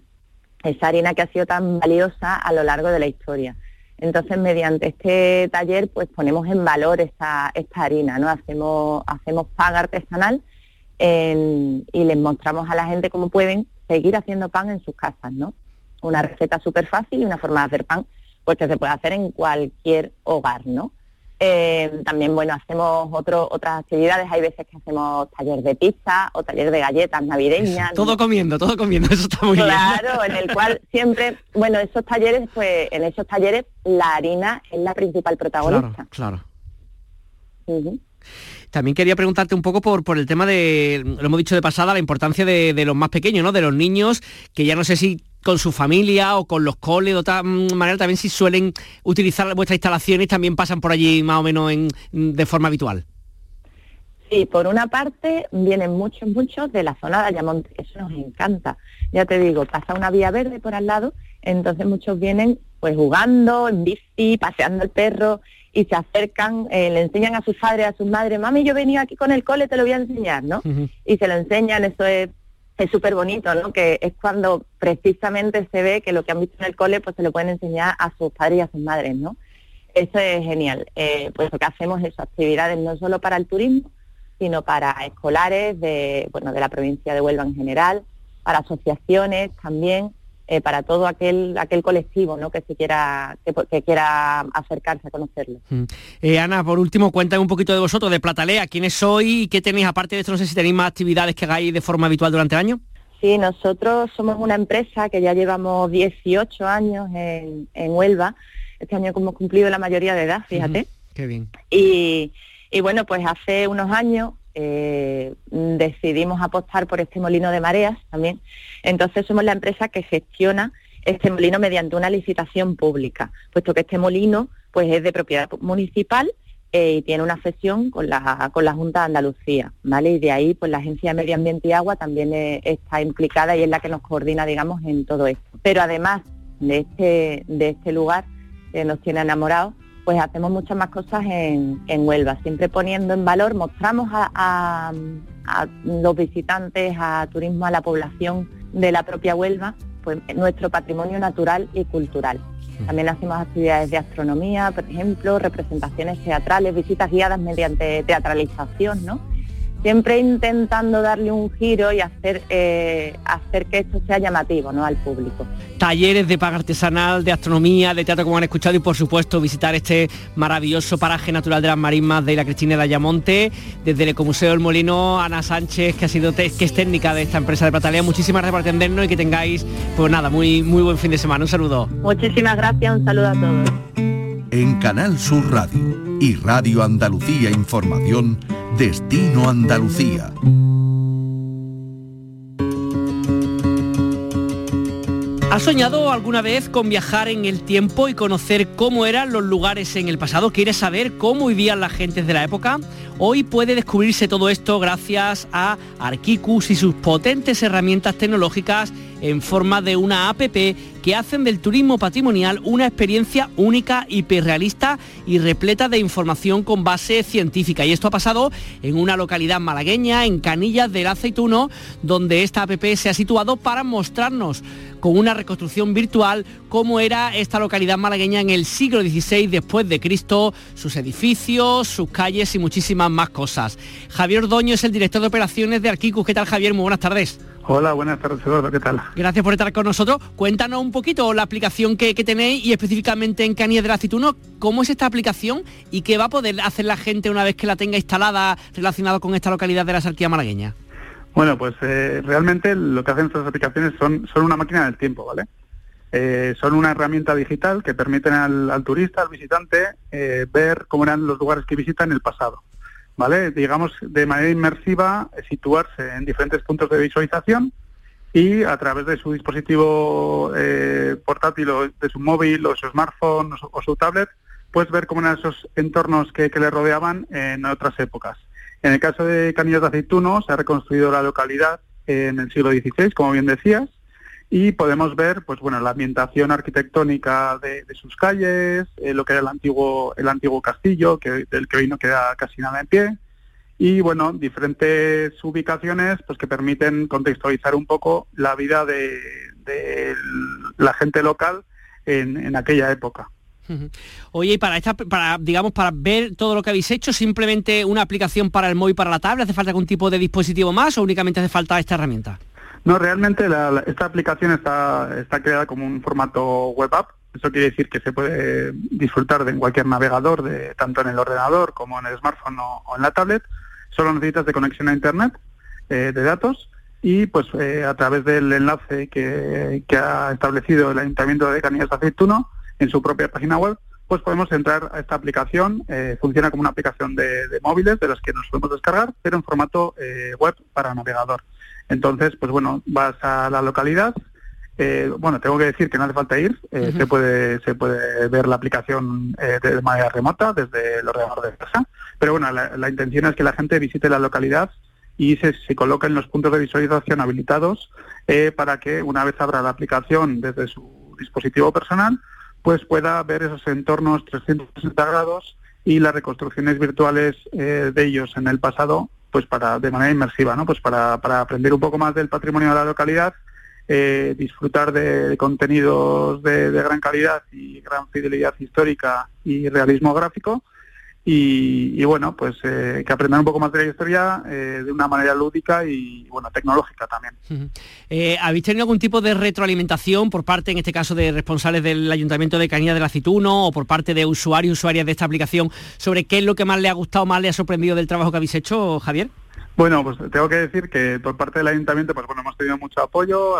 Esa harina que ha sido tan valiosa a lo largo de la historia. Entonces, mediante este taller, pues ponemos en valor esta, esta harina, ¿no? Hacemos, hacemos pan artesanal y les mostramos a la gente cómo pueden seguir haciendo pan en sus casas, ¿no? Una receta súper fácil y una forma de hacer pan pues que se puede hacer en cualquier hogar, ¿no? Eh, también, bueno, hacemos otro, otras actividades, hay veces que hacemos taller de pizza o taller de galletas navideñas. Todo comiendo, todo comiendo, eso está muy bien. Claro, en el cual siempre, bueno, esos talleres, pues en esos talleres la harina es la principal protagonista. Claro, También quería preguntarte un poco por, por el tema de, lo hemos dicho de pasada, la importancia de, de los más pequeños, ¿no? De los niños, que ya no sé si con su familia o con los coles de otra manera también si suelen utilizar vuestras instalaciones también pasan por allí más o menos en, de forma habitual. Sí, por una parte vienen muchos, muchos de la zona de Ayamonte, eso nos encanta. Ya te digo, pasa una vía verde por al lado, entonces muchos vienen pues jugando en bici, paseando el perro y se acercan, eh, le enseñan a sus padres, a sus madres, mami, yo venía aquí con el cole, te lo voy a enseñar, ¿no? Y se lo enseñan, eso es es súper bonito, ¿no? Que es cuando precisamente se ve que lo que han visto en el cole pues se lo pueden enseñar a sus padres y a sus madres, ¿no? Eso es genial. Eh, pues lo que hacemos es actividades no solo para el turismo, sino para escolares de, bueno, de la provincia de Huelva en general, para asociaciones también, eh, para todo aquel aquel colectivo ¿no? que se quiera que, quiera acercarse a conocerlo. Mm. Eh, Ana, por último, cuéntame un poquito de vosotros, de Platalea, quiénes sois y qué tenéis aparte de esto, no sé si tenéis más actividades que hagáis de forma habitual durante el año. Sí, nosotros somos una empresa que ya llevamos 18 años en, Huelva. Este año hemos cumplido la mayoría de edad, fíjate. Qué bien. Y, y bueno, pues hace unos años eh, decidimos apostar por este molino de mareas también. Entonces somos la empresa que gestiona este molino mediante una licitación pública, puesto que este molino pues es de propiedad municipal eh, y tiene una cesión con la, con la Junta de Andalucía, ¿vale? Y de ahí pues la Agencia de Medio Ambiente y Agua también eh, está implicada y es la que nos coordina, digamos, en todo esto. Pero además de este, de este lugar nos tiene enamorados, pues hacemos muchas más cosas en, Huelva, siempre poniendo en valor, mostramos a, los visitantes, a turismo, a la población de la propia Huelva, pues nuestro patrimonio natural y cultural. También hacemos actividades de astronomía, por ejemplo, representaciones teatrales, visitas guiadas mediante teatralización, ¿no? Siempre intentando darle un giro y hacer, eh, hacer que esto sea llamativo ¿no? al público. Talleres de paga artesanal, de astronomía, de teatro como han escuchado y por supuesto visitar este maravilloso paraje natural de las marismas de la Cristina de Ayamonte, desde el Ecomuseo del Molino, Ana Sánchez, que ha sido que es técnica de esta empresa de Platalea. Muchísimas gracias por atendernos y que tengáis, pues nada, muy, muy buen fin de semana. Un saludo. Muchísimas gracias, un saludo a todos. En Canal Sur Radio y Radio Andalucía Información, Destino Andalucía. ¿Has soñado alguna vez con viajar en el tiempo y conocer cómo eran los lugares en el pasado? ¿Quieres saber cómo vivían las gentes de la época? Hoy puede descubrirse todo esto gracias a Arquicus y sus potentes herramientas tecnológicas en forma de una app que hacen del turismo patrimonial una experiencia única, hiperrealista y repleta de información con base científica. Y esto ha pasado en una localidad malagueña, en Canillas del Aceituno, donde esta app se ha situado para mostrarnos con una reconstrucción virtual cómo era esta localidad malagueña en el siglo XVI después de Cristo, sus edificios, sus calles y muchísimas más cosas. Javier Ordoño es el director de operaciones de Arquicus. ¿Qué tal Javier? Muy buenas tardes. Hola, buenas tardes Eduardo, ¿qué tal? Gracias por estar con nosotros. Cuéntanos un poquito la aplicación que, tenéis y específicamente en Canillas del Aceituno, cómo es esta aplicación y qué va a poder hacer la gente una vez que la tenga instalada relacionado con esta localidad de la Sarquía malagueña. Bueno, pues eh, realmente lo que hacen estas aplicaciones son, son una máquina del tiempo, ¿vale? Eh, son una herramienta digital que permiten al, turista, al visitante, eh, ver cómo eran los lugares que visita en el pasado. ¿Vale? Digamos, de manera inmersiva, situarse en diferentes puntos de visualización y a través de su dispositivo eh, portátil o de su móvil o su smartphone o su, tablet, pues ver cómo eran esos entornos que, le rodeaban en otras épocas. En el caso de Canillas de Aceituno, se ha reconstruido la localidad en el siglo XVI, como bien decías, y podemos ver pues bueno la ambientación arquitectónica de, sus calles eh, lo que era el antiguo el antiguo castillo que del que hoy no queda casi nada en pie. Y bueno diferentes ubicaciones pues que permiten contextualizar un poco la vida de, la gente local en, aquella época. Oye, y para esta, para, digamos, para ver todo lo que habéis hecho, simplemente una aplicación para el móvil para la tablet, ¿hace falta algún tipo de dispositivo más o únicamente hace falta esta herramienta? No, realmente esta aplicación está, está creada como un formato web app. Eso quiere decir que se puede disfrutar de cualquier navegador, de, tanto en el ordenador como en el smartphone o, en la tablet. Solo necesitas de conexión a Internet eh, de datos y pues eh, a través del enlace que, ha establecido el Ayuntamiento de Canillas de Aceituno en su propia página web, pues podemos entrar a esta aplicación. Eh, funciona como una aplicación de, móviles de las que nos podemos descargar, pero en formato web para navegador. Entonces, pues bueno, vas a la localidad. Eh, bueno, tengo que decir que no hace falta ir, eh, se puede se puede ver la aplicación eh, de manera remota desde el ordenador de casa, pero bueno, la, intención es que la gente visite la localidad y se, se coloque en los puntos de visualización habilitados para que una vez abra la aplicación desde su dispositivo personal, pues pueda ver esos entornos 360 grados y las reconstrucciones virtuales de ellos en el pasado pues para de manera inmersiva, ¿no? Pues para, aprender un poco más del patrimonio de la localidad, eh, disfrutar de, contenidos de, gran calidad y gran fidelidad histórica y realismo gráfico. Y, bueno, pues eh, que aprendan un poco más de la historia eh, de una manera lúdica y bueno, tecnológica también. ¿Habéis tenido algún tipo de retroalimentación por parte, en este caso, de responsables del Ayuntamiento de Canilla del Aceituno o por parte de usuarios y usuarias de esta aplicación sobre qué es lo que más le ha gustado, más le ha sorprendido del trabajo que habéis hecho, Javier? Bueno, pues tengo que decir que por parte del ayuntamiento, pues bueno, hemos tenido mucho apoyo,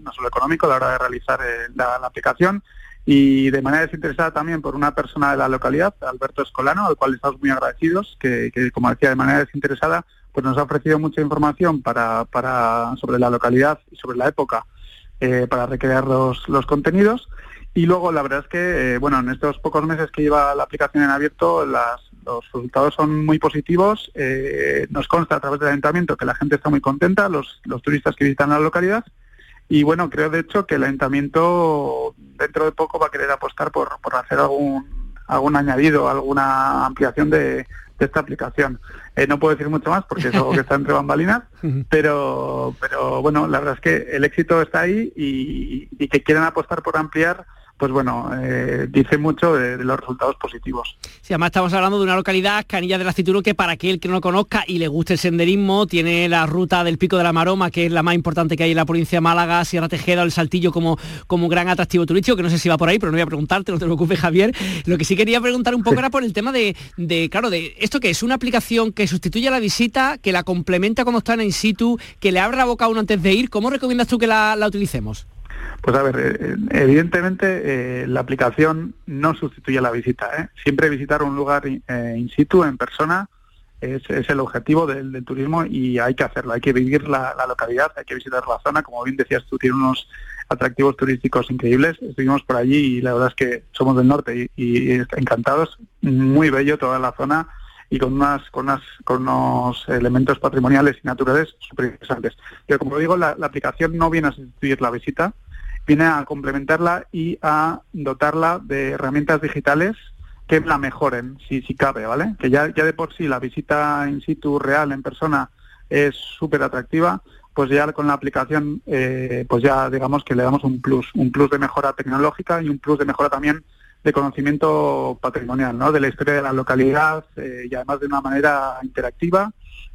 no solo económico, a la hora de realizar la, aplicación y de manera desinteresada también por una persona de la localidad, Alberto Escolano, al cual estamos muy agradecidos, que, como decía, de manera desinteresada, pues nos ha ofrecido mucha información para, para sobre la localidad y sobre la época eh, para recrear los, los, contenidos. Y luego la verdad es que, eh, bueno, en estos pocos meses que lleva la aplicación en abierto, las, los resultados son muy positivos. Eh, nos consta a través del ayuntamiento que la gente está muy contenta, los, los turistas que visitan la localidad, y bueno, creo de hecho que el ayuntamiento dentro de poco va a querer apostar por, por hacer algún, algún añadido, alguna ampliación de, esta aplicación. Eh, no puedo decir mucho más porque es algo que está entre bambalinas, pero, pero bueno, la verdad es que el éxito está ahí y, que quieren apostar por ampliar pues bueno, eh, dice mucho de, los resultados positivos. Sí, además estamos hablando de una localidad, Canilla del Aceituno, que para aquel que no lo conozca y le guste el senderismo, tiene la ruta del Pico de la Maroma, que es la más importante que hay en la provincia de Málaga, Sierra Tejeda, el Saltillo como, como gran atractivo turístico, que no sé si va por ahí, pero no voy a preguntarte, no te preocupes, Javier. Lo que sí quería preguntar un poco era por el tema de, claro, de esto que es una aplicación que sustituye a la visita, que la complementa cuando están in situ, que le abre la boca a uno antes de ir. ¿Cómo recomiendas tú que la utilicemos? Pues a ver, eh, evidentemente eh, la aplicación no sustituye la visita. ¿eh? Siempre visitar un lugar in situ, en persona, es, el objetivo del, turismo y hay que hacerlo. Hay que vivir la, localidad, hay que visitar la zona. Como bien decías tú, tiene unos atractivos turísticos increíbles. Estuvimos por allí y la verdad es que somos del norte y, encantados. Muy bello toda la zona y con unas con unas con unos elementos patrimoniales y naturales súper interesantes. Pero como digo, la, aplicación no viene a sustituir la visita, viene a complementarla y a dotarla de herramientas digitales que la mejoren, si, si cabe, ¿vale? Que ya, ya de por sí la visita in situ real, en persona, es súper atractiva, pues ya con la aplicación, eh, pues ya digamos que le damos un plus, un plus de mejora tecnológica y un plus de mejora también de conocimiento patrimonial, ¿no? De la historia de la localidad eh, y además de una manera interactiva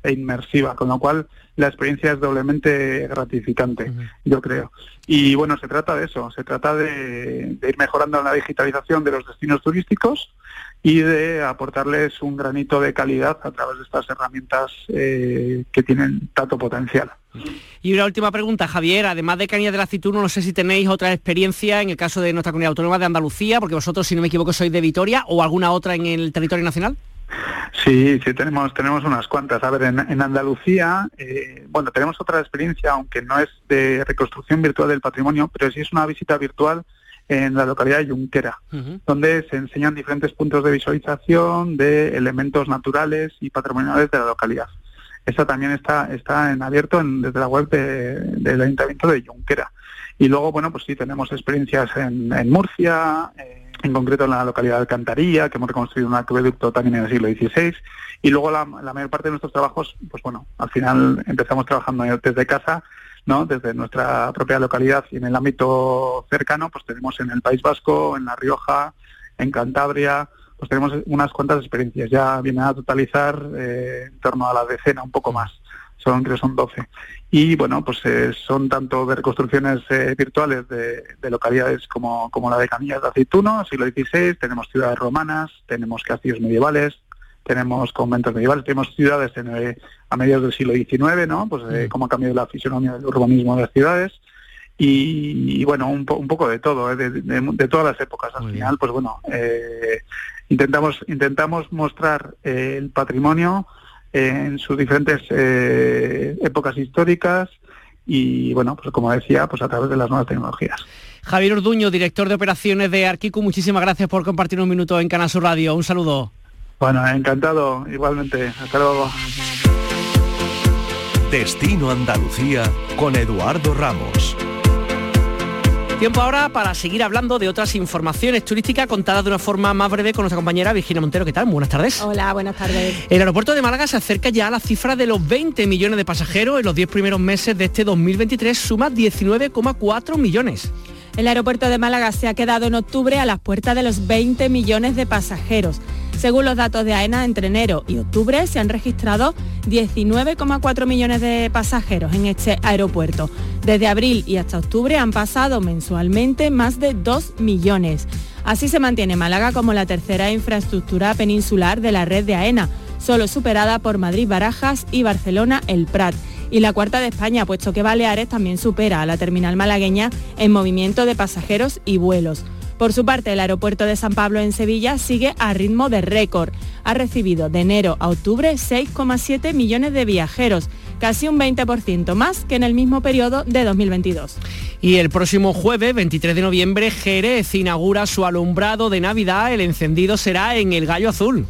e inmersiva, con lo cual la experiencia es doblemente gratificante, yo creo. Y bueno, se trata de eso, se trata de, ir mejorando la digitalización de los destinos turísticos y de aportarles un granito de calidad a través de estas herramientas eh, que tienen tanto potencial. Y una última pregunta, Javier, además de Cañas del Aceituno, no sé si tenéis otra experiencia en el caso de nuestra comunidad autónoma de Andalucía, porque vosotros, si no me equivoco, sois de Vitoria, o alguna otra en el territorio nacional. Sí, sí, tenemos, tenemos unas cuantas. A ver, en, Andalucía, eh, bueno, tenemos otra experiencia, aunque no es de reconstrucción virtual del patrimonio, pero sí es una visita virtual en la localidad de Junquera, donde se enseñan diferentes puntos de visualización de elementos naturales y patrimoniales de la localidad. Esta también está, está en abierto desde la web del Ayuntamiento de Junquera. Y luego, bueno, pues sí, tenemos experiencias en, Murcia, en concreto en la localidad de Alcantarilla, que hemos reconstruido un acueducto también en el siglo XVI, y luego la, mayor parte de nuestros trabajos, pues bueno, al final empezamos trabajando desde casa, ¿no? Desde nuestra propia localidad y en el ámbito cercano, pues tenemos en el País Vasco, en La Rioja, en Cantabria, pues tenemos unas cuantas experiencias. Ya viene a totalizar eh, en torno a la decena, un poco más. Son, creo son 12 y bueno, pues eh, son tanto de reconstrucciones eh, virtuales de, localidades como, como la de Camillas de Aceituno, siglo XVI, tenemos ciudades romanas, tenemos castillos medievales, tenemos conventos medievales, tenemos ciudades en, eh, a mediados del siglo XIX, ¿no? Pues mm. cómo ha cambiado la fisionomía del urbanismo de las ciudades. Y, bueno, un, un, poco de todo, de, de, todas las épocas. Al final, pues bueno, intentamos, intentamos mostrar el patrimonio en sus diferentes eh, épocas históricas y bueno, pues como decía, pues a través de las nuevas tecnologías. Javier Orduño, director de operaciones de Arquicu, muchísimas gracias por compartir un minuto en Canal Sur Radio. Un saludo. Bueno, encantado, igualmente. Hasta luego. Destino Andalucía con Eduardo Ramos. Tiempo ahora para seguir hablando de otras informaciones turísticas contadas de una forma más breve con nuestra compañera Virginia Montero. ¿Qué tal? Buenas tardes. Hola, buenas tardes. El aeropuerto de Málaga se acerca ya a la cifra de los 20 millones de pasajeros. En los 10 primeros meses de este 2023 suma 19,4 millones. El aeropuerto de Málaga se ha quedado en octubre a las puertas de los 20 millones de pasajeros. Según los datos de AENA, entre enero y octubre se han registrado 19,4 millones de pasajeros en este aeropuerto. Desde abril y hasta octubre han pasado mensualmente más de 2 millones. Así se mantiene Málaga como la tercera infraestructura peninsular de la red de AENA, solo superada por Madrid Barajas y Barcelona El Prat y la cuarta de España, puesto que Baleares también supera a la terminal malagueña en movimiento de pasajeros y vuelos. Por su parte, el aeropuerto de San Pablo en Sevilla sigue a ritmo de récord. Ha recibido de enero a octubre 6,7 millones de viajeros, casi un 20% más que en el mismo periodo de 2022. Y el próximo jueves, 23 de noviembre, Jerez inaugura su alumbrado de Navidad. El encendido será en el Gallo Azul.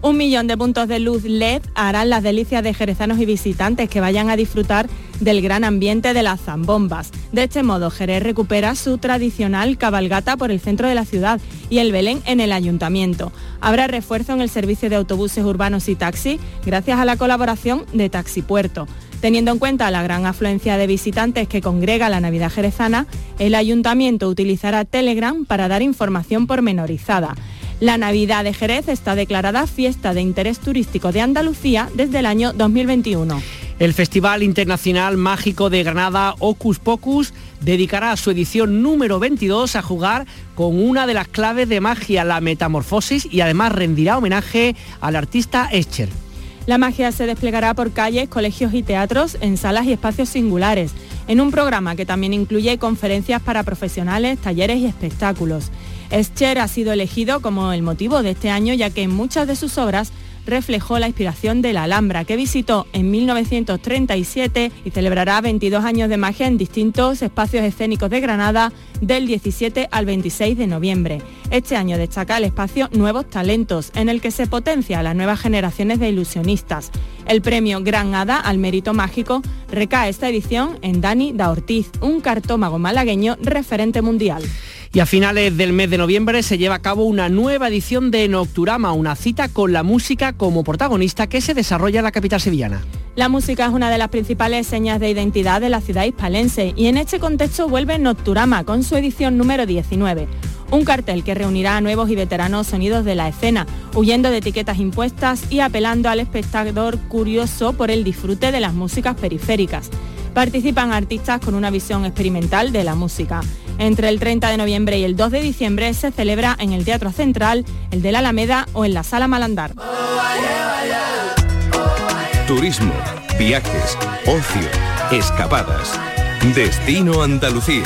Un millón de puntos de luz LED harán las delicias de jerezanos y visitantes que vayan a disfrutar del gran ambiente de las zambombas. De este modo, Jerez recupera su tradicional cabalgata por el centro de la ciudad y el Belén en el ayuntamiento. Habrá refuerzo en el servicio de autobuses urbanos y taxi gracias a la colaboración de Taxi Puerto. Teniendo en cuenta la gran afluencia de visitantes que congrega la Navidad jerezana, el ayuntamiento utilizará Telegram para dar información pormenorizada. La Navidad de Jerez está declarada fiesta de interés turístico de Andalucía desde el año 2021. El Festival Internacional Mágico de Granada Ocus Pocus dedicará su edición número 22 a jugar con una de las claves de magia, la metamorfosis, y además rendirá homenaje al artista Escher. La magia se desplegará por calles, colegios y teatros, en salas y espacios singulares, en un programa que también incluye conferencias para profesionales, talleres y espectáculos. Escher ha sido elegido como el motivo de este año ya que en muchas de sus obras reflejó la inspiración de la Alhambra, que visitó en 1937 y celebrará 22 años de magia en distintos espacios escénicos de Granada del 17 al 26 de noviembre. Este año destaca el espacio Nuevos Talentos, en el que se potencia a las nuevas generaciones de ilusionistas. El premio Gran Hada al mérito mágico recae esta edición en Dani da Ortiz, un cartómago malagueño referente mundial. Y a finales del mes de noviembre se lleva a cabo una nueva edición de Nocturama, una cita con la música como protagonista que se desarrolla en la capital sevillana. La música es una de las principales señas de identidad de la ciudad hispalense y en este contexto vuelve Nocturama con su edición número 19. Un cartel que reunirá a nuevos y veteranos sonidos de la escena, huyendo de etiquetas impuestas y apelando al espectador curioso por el disfrute de las músicas periféricas. Participan artistas con una visión experimental de la música. Entre el 30 de noviembre y el 2 de diciembre se celebra en el Teatro Central, el de la Alameda o en la Sala Malandar. Turismo, viajes, ocio, escapadas. Destino Andalucía.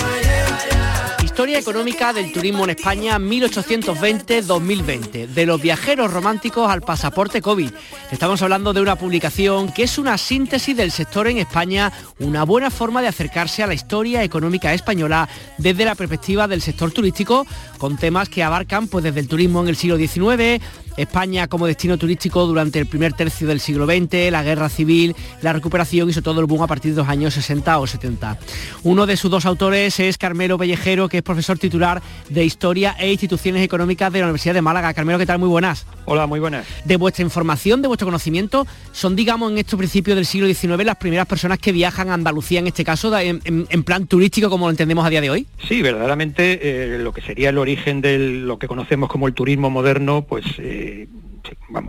Historia económica del turismo en España 1820-2020, de los viajeros románticos al pasaporte COVID. Estamos hablando de una publicación que es una síntesis del sector en España, una buena forma de acercarse a la historia económica española desde la perspectiva del sector turístico, con temas que abarcan pues, desde el turismo en el siglo XIX, España como destino turístico durante el primer tercio del siglo XX, la guerra civil, la recuperación y sobre todo el boom a partir de los años 60 o 70. Uno de sus dos autores es Carmelo Pellejero, que es profesor titular de Historia e Instituciones Económicas de la Universidad de Málaga. Carmelo, ¿qué tal? Muy buenas. Hola, muy buenas. De vuestra información, de vuestro conocimiento, son, digamos, en estos principios del siglo XIX las primeras personas que viajan a Andalucía, en este caso, en, plan turístico, como lo entendemos a día de hoy. Sí, verdaderamente eh, lo que sería el origen de lo que conocemos como el turismo moderno, pues... Eh,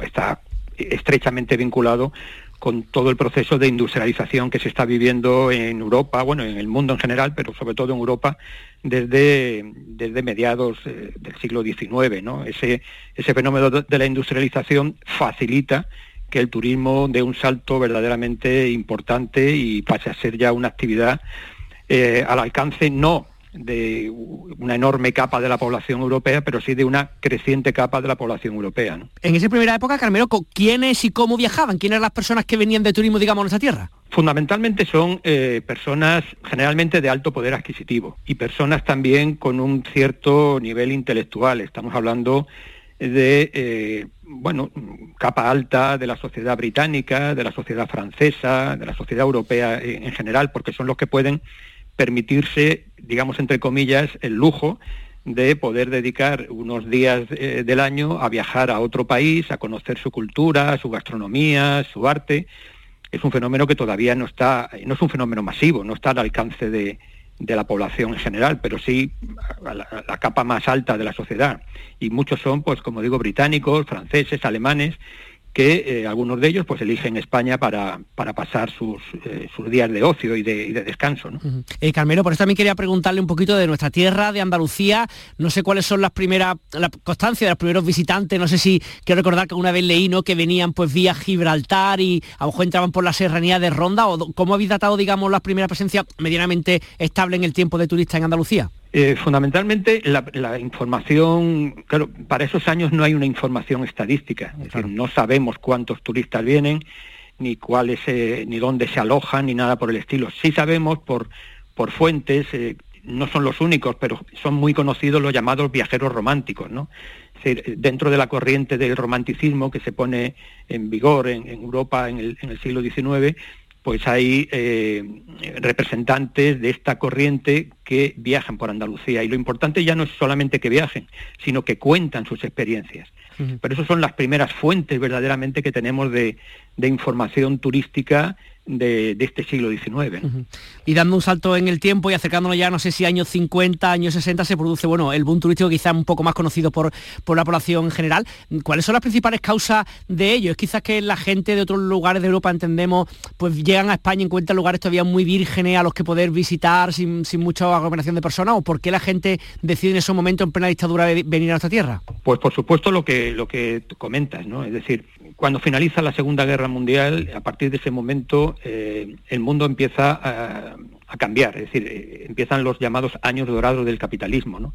está estrechamente vinculado con todo el proceso de industrialización que se está viviendo en Europa, bueno, en el mundo en general, pero sobre todo en Europa desde, desde mediados eh, del siglo XIX. ¿no? Ese, ese fenómeno de la industrialización facilita que el turismo dé un salto verdaderamente importante y pase a ser ya una actividad eh, al alcance no de una enorme capa de la población europea, pero sí de una creciente capa de la población europea. En esa primera época, Carmelo, ¿quiénes y cómo viajaban? ¿Quiénes eran las personas que venían de turismo, digamos, a nuestra tierra? Fundamentalmente son eh, personas generalmente de alto poder adquisitivo y personas también con un cierto nivel intelectual. Estamos hablando de, eh, bueno, capa alta de la sociedad británica, de la sociedad francesa, de la sociedad europea en general, porque son los que pueden permitirse, digamos entre comillas, el lujo de poder dedicar unos días eh, del año a viajar a otro país, a conocer su cultura, su gastronomía, su arte. Es un fenómeno que todavía no está, no es un fenómeno masivo, no está al alcance de, la población en general, pero sí a la, a la, capa más alta de la sociedad. Y muchos son, pues como digo, británicos, franceses, alemanes, que eh, algunos de ellos pues eligen España para, para pasar sus, eh, sus, días de ocio y de, descanso. ¿no? Eh, Carmelo, por eso también quería preguntarle un poquito de nuestra tierra, de Andalucía. No sé cuáles son las primeras, la constancia de los primeros visitantes. No sé si quiero recordar que una vez leí ¿no? que venían pues vía Gibraltar y a lo mejor entraban por la serranía de Ronda. o ¿Cómo habéis datado, digamos, la primera presencia medianamente estable en el tiempo de turista en Andalucía? Eh, fundamentalmente la, información, claro, para esos años no hay una información estadística, es decir, no sabemos cuántos turistas vienen, ni cuáles, eh, ni dónde se alojan, ni nada por el estilo. Sí sabemos por, por fuentes, eh, no son los únicos, pero son muy conocidos los llamados viajeros románticos, ¿no? dentro de la corriente del romanticismo que se pone en vigor en, Europa en el, en el siglo XIX, pues hay eh, representantes de esta corriente que viajan por Andalucía. Y lo importante ya no es solamente que viajen, sino que cuentan sus experiencias. Pero esas son las primeras fuentes verdaderamente que tenemos de, información turística de, este siglo XIX. Y dando un salto en el tiempo y acercándonos ya, no sé si años 50, años 60, se produce, bueno, el boom turístico quizá un poco más conocido por, por la población en general. ¿Cuáles son las principales causas de ello? ¿Es quizás que la gente de otros lugares de Europa, entendemos, pues llegan a España y encuentran lugares todavía muy vírgenes a los que poder visitar sin, sin mucha aglomeración de personas? ¿O por qué la gente decide en ese momento, en plena dictadura, venir a nuestra tierra? Pues por supuesto lo que, lo que comentas, ¿no? Es decir, cuando finaliza la Segunda Guerra Mundial, a partir de ese momento eh, el mundo empieza a, cambiar, es decir, eh, empiezan los llamados años dorados del capitalismo.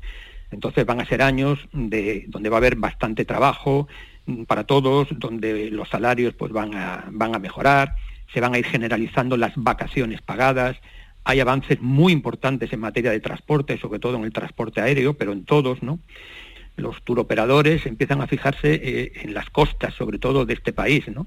Entonces van a ser años de, donde va a haber bastante trabajo mm, para todos, donde los salarios pues, van, a, van a mejorar, se van a ir generalizando las vacaciones pagadas, hay avances muy importantes en materia de transporte, sobre todo en el transporte aéreo, pero en todos, ¿no? Los turoperadores empiezan a fijarse eh, en las costas, sobre todo de este país, ¿no?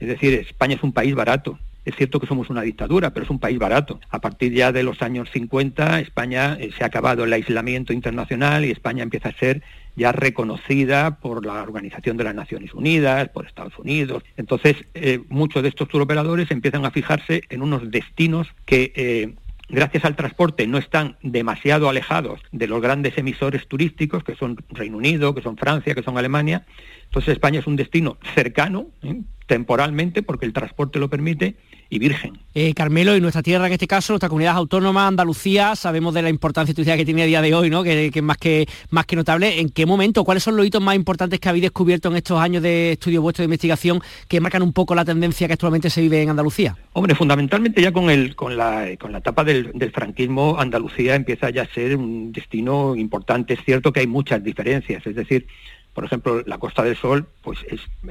Es decir, España es un país barato. Es cierto que somos una dictadura, pero es un país barato. A partir ya de los años 50, España eh, se ha acabado el aislamiento internacional y España empieza a ser ya reconocida por la Organización de las Naciones Unidas, por Estados Unidos. Entonces, eh, muchos de estos turoperadores empiezan a fijarse en unos destinos que gracias al transporte no están demasiado alejados de los grandes emisores turísticos, que son Reino Unido, que son Francia, que son Alemania. Entonces España es un destino cercano, ¿eh? temporalmente, porque el transporte lo permite, y virgen. Eh, Carmelo, y nuestra tierra en este caso, nuestra comunidad autónoma, Andalucía, sabemos de la importancia turística que tiene a día de hoy, ¿no? que, es más que, más que notable. ¿En qué momento, cuáles son los hitos más importantes que habéis descubierto en estos años de estudio vuestro de investigación que marcan un poco la tendencia que actualmente se vive en Andalucía? Hombre, fundamentalmente ya con, el, con, la, con la etapa del, franquismo, Andalucía empieza ya a ser un destino importante. Es cierto que hay muchas diferencias, es decir, por ejemplo, la Costa del Sol pues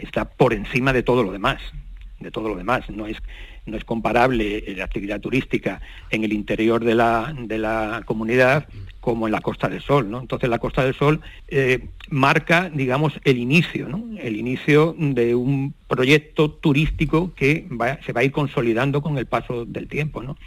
está por encima de todo lo demás, de todo lo demás. No es, no es comparable la actividad turística en el interior de la, de la comunidad como en la Costa del Sol. ¿no? Entonces la Costa del Sol eh, marca, digamos, el inicio, ¿no? el inicio de un proyecto turístico que se va a ir consolidando con el paso del tiempo. ¿no?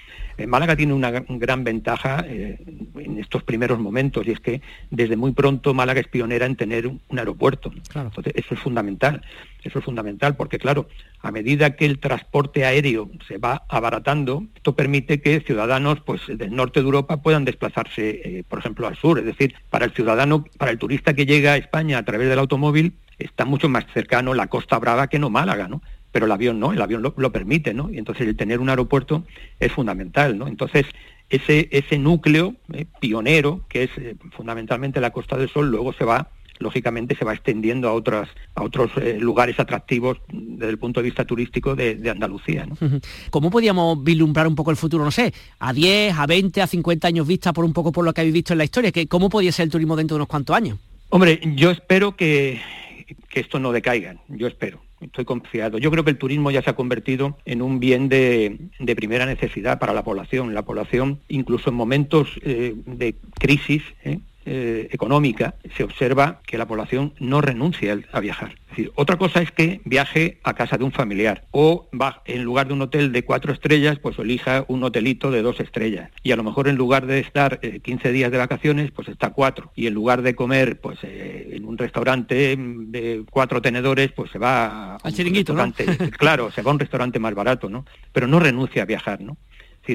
Eh, Málaga tiene una gran ventaja eh, en estos primeros momentos y es que desde muy pronto Málaga es pionera en tener un, aeropuerto. Entonces, eso es fundamental. Eso es fundamental porque, claro, a medida que el transporte aéreo se va abaratando, esto permite que ciudadanos pues, del norte de Europa puedan desplazarse, por ejemplo, al sur. Es decir, para el ciudadano, para el turista que llega a España a través del automóvil, está mucho más cercano la Costa Brava que no Málaga, ¿no? pero el avión no, el avión lo, permite, ¿no? Y entonces el tener un aeropuerto es fundamental, ¿no? Entonces, ese, ese núcleo eh, pionero, que es eh, fundamentalmente la Costa del Sol, luego se va, lógicamente, se va extendiendo a, otras, a otros eh, lugares atractivos desde el punto de vista turístico de, Andalucía. ¿no? ¿Cómo podíamos vislumbrar un poco el futuro, no sé, a 10, a 20, a 50 años vista por un poco por lo que habéis visto en la historia? Que, ¿Cómo podía ser el turismo dentro de unos cuantos años? Hombre, yo espero que, que esto no decaiga, yo espero estoy confiado. Yo creo que el turismo ya se ha convertido en un bien de, primera necesidad para la población. La población, incluso en momentos eh, de crisis, ¿eh? Eh, económica, se observa que la población no renuncia a viajar. Es decir, otra cosa es que viaje a casa de un familiar o va, en lugar de un hotel de cuatro estrellas, pues elija un hotelito de dos estrellas. Y a lo mejor en lugar de estar 15 eh, días de vacaciones, pues está cuatro. Y en lugar de comer pues eh, en un restaurante de cuatro tenedores, pues se va al chiringuito, ¿no? claro, se va a un restaurante más barato, ¿no? Pero no renuncia a viajar, ¿no?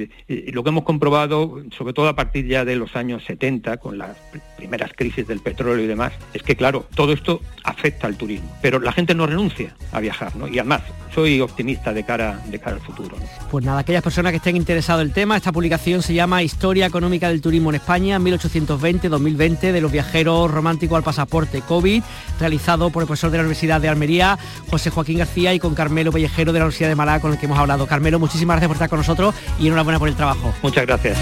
Eh, lo que hemos comprobado, sobre todo a partir ya de los años 70, con las primeras crisis del petróleo y demás, es que claro, todo esto afecta al turismo, pero la gente no renuncia a viajar, ¿no? Y además, soy optimista de cara, de cara al futuro. Pues nada, aquellas personas que estén interesadas en el tema, esta publicación se llama Historia Económica del Turismo en España 1820-2020 de los viajeros románticos al pasaporte COVID, realizado por el profesor de la Universidad de Almería, José Joaquín García, y con Carmelo Pellejero de la Universidad de Málaga, con el que hemos hablado. Carmelo, muchísimas gracias por estar con nosotros y enhorabuena por el trabajo. Muchas gracias.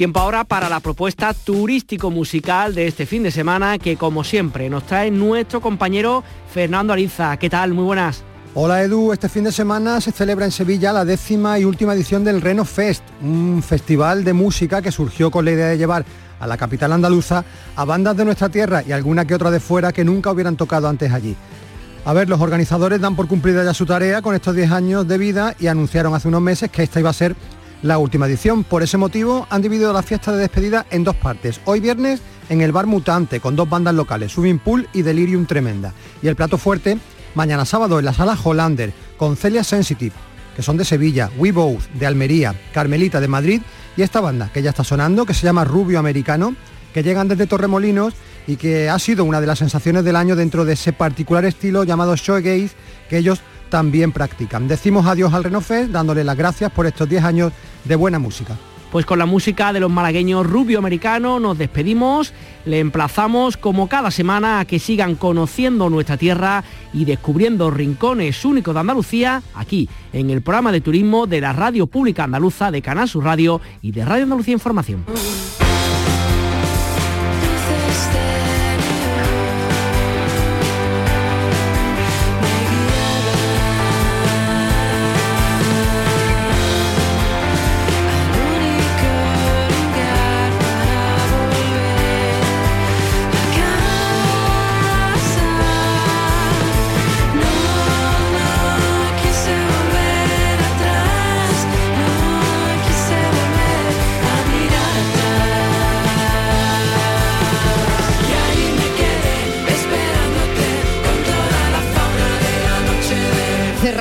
Tiempo ahora para la propuesta turístico-musical de este fin de semana que como siempre nos trae nuestro compañero Fernando Ariza. ¿Qué tal? Muy buenas. Hola Edu, este fin de semana se celebra en Sevilla la décima y última edición del Reno Fest, un festival de música que surgió con la idea de llevar a la capital andaluza a bandas de nuestra tierra y alguna que otra de fuera que nunca hubieran tocado antes allí. A ver, los organizadores dan por cumplida ya su tarea con estos 10 años de vida y anunciaron hace unos meses que esta iba a ser la última edición. Por ese motivo han dividido la fiesta de despedida en dos partes. Hoy viernes en el Bar Mutante con dos bandas locales, Swimming Pool y Delirium Tremenda. Y el plato fuerte mañana sábado en la sala Hollander con Celia Sensitive, que son de Sevilla, We Both de Almería, Carmelita de Madrid y esta banda que ya está sonando, que se llama Rubio Americano, que llegan desde Torremolinos y que ha sido una de las sensaciones del año dentro de ese particular estilo llamado shoegaze que ellos también practican. Decimos adiós al Renofest dándole las gracias por estos 10 años de buena música. Pues con la música de los malagueños Rubio Americano nos despedimos, le emplazamos como cada semana a que sigan conociendo nuestra tierra y descubriendo rincones únicos de Andalucía aquí en el programa de turismo de la Radio Pública Andaluza de Canal Sur Radio y de Radio Andalucía Información.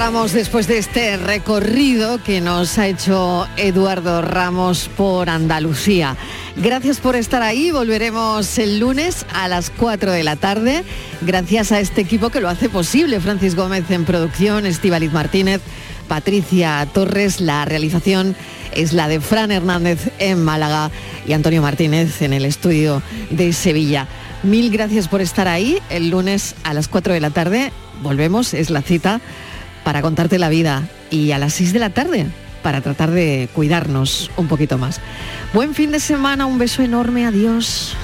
Cerramos después de este recorrido que nos ha hecho Eduardo Ramos por Andalucía. Gracias por estar ahí. Volveremos el lunes a las 4 de la tarde. Gracias a este equipo que lo hace posible. Francis Gómez en producción, Estivaliz Martínez, Patricia Torres. La realización es la de Fran Hernández en Málaga y Antonio Martínez en el estudio de Sevilla. Mil gracias por estar ahí. El lunes a las 4 de la tarde volvemos, es la cita para contarte la vida y a las 6 de la tarde para tratar de cuidarnos un poquito más. Buen fin de semana, un beso enorme, adiós.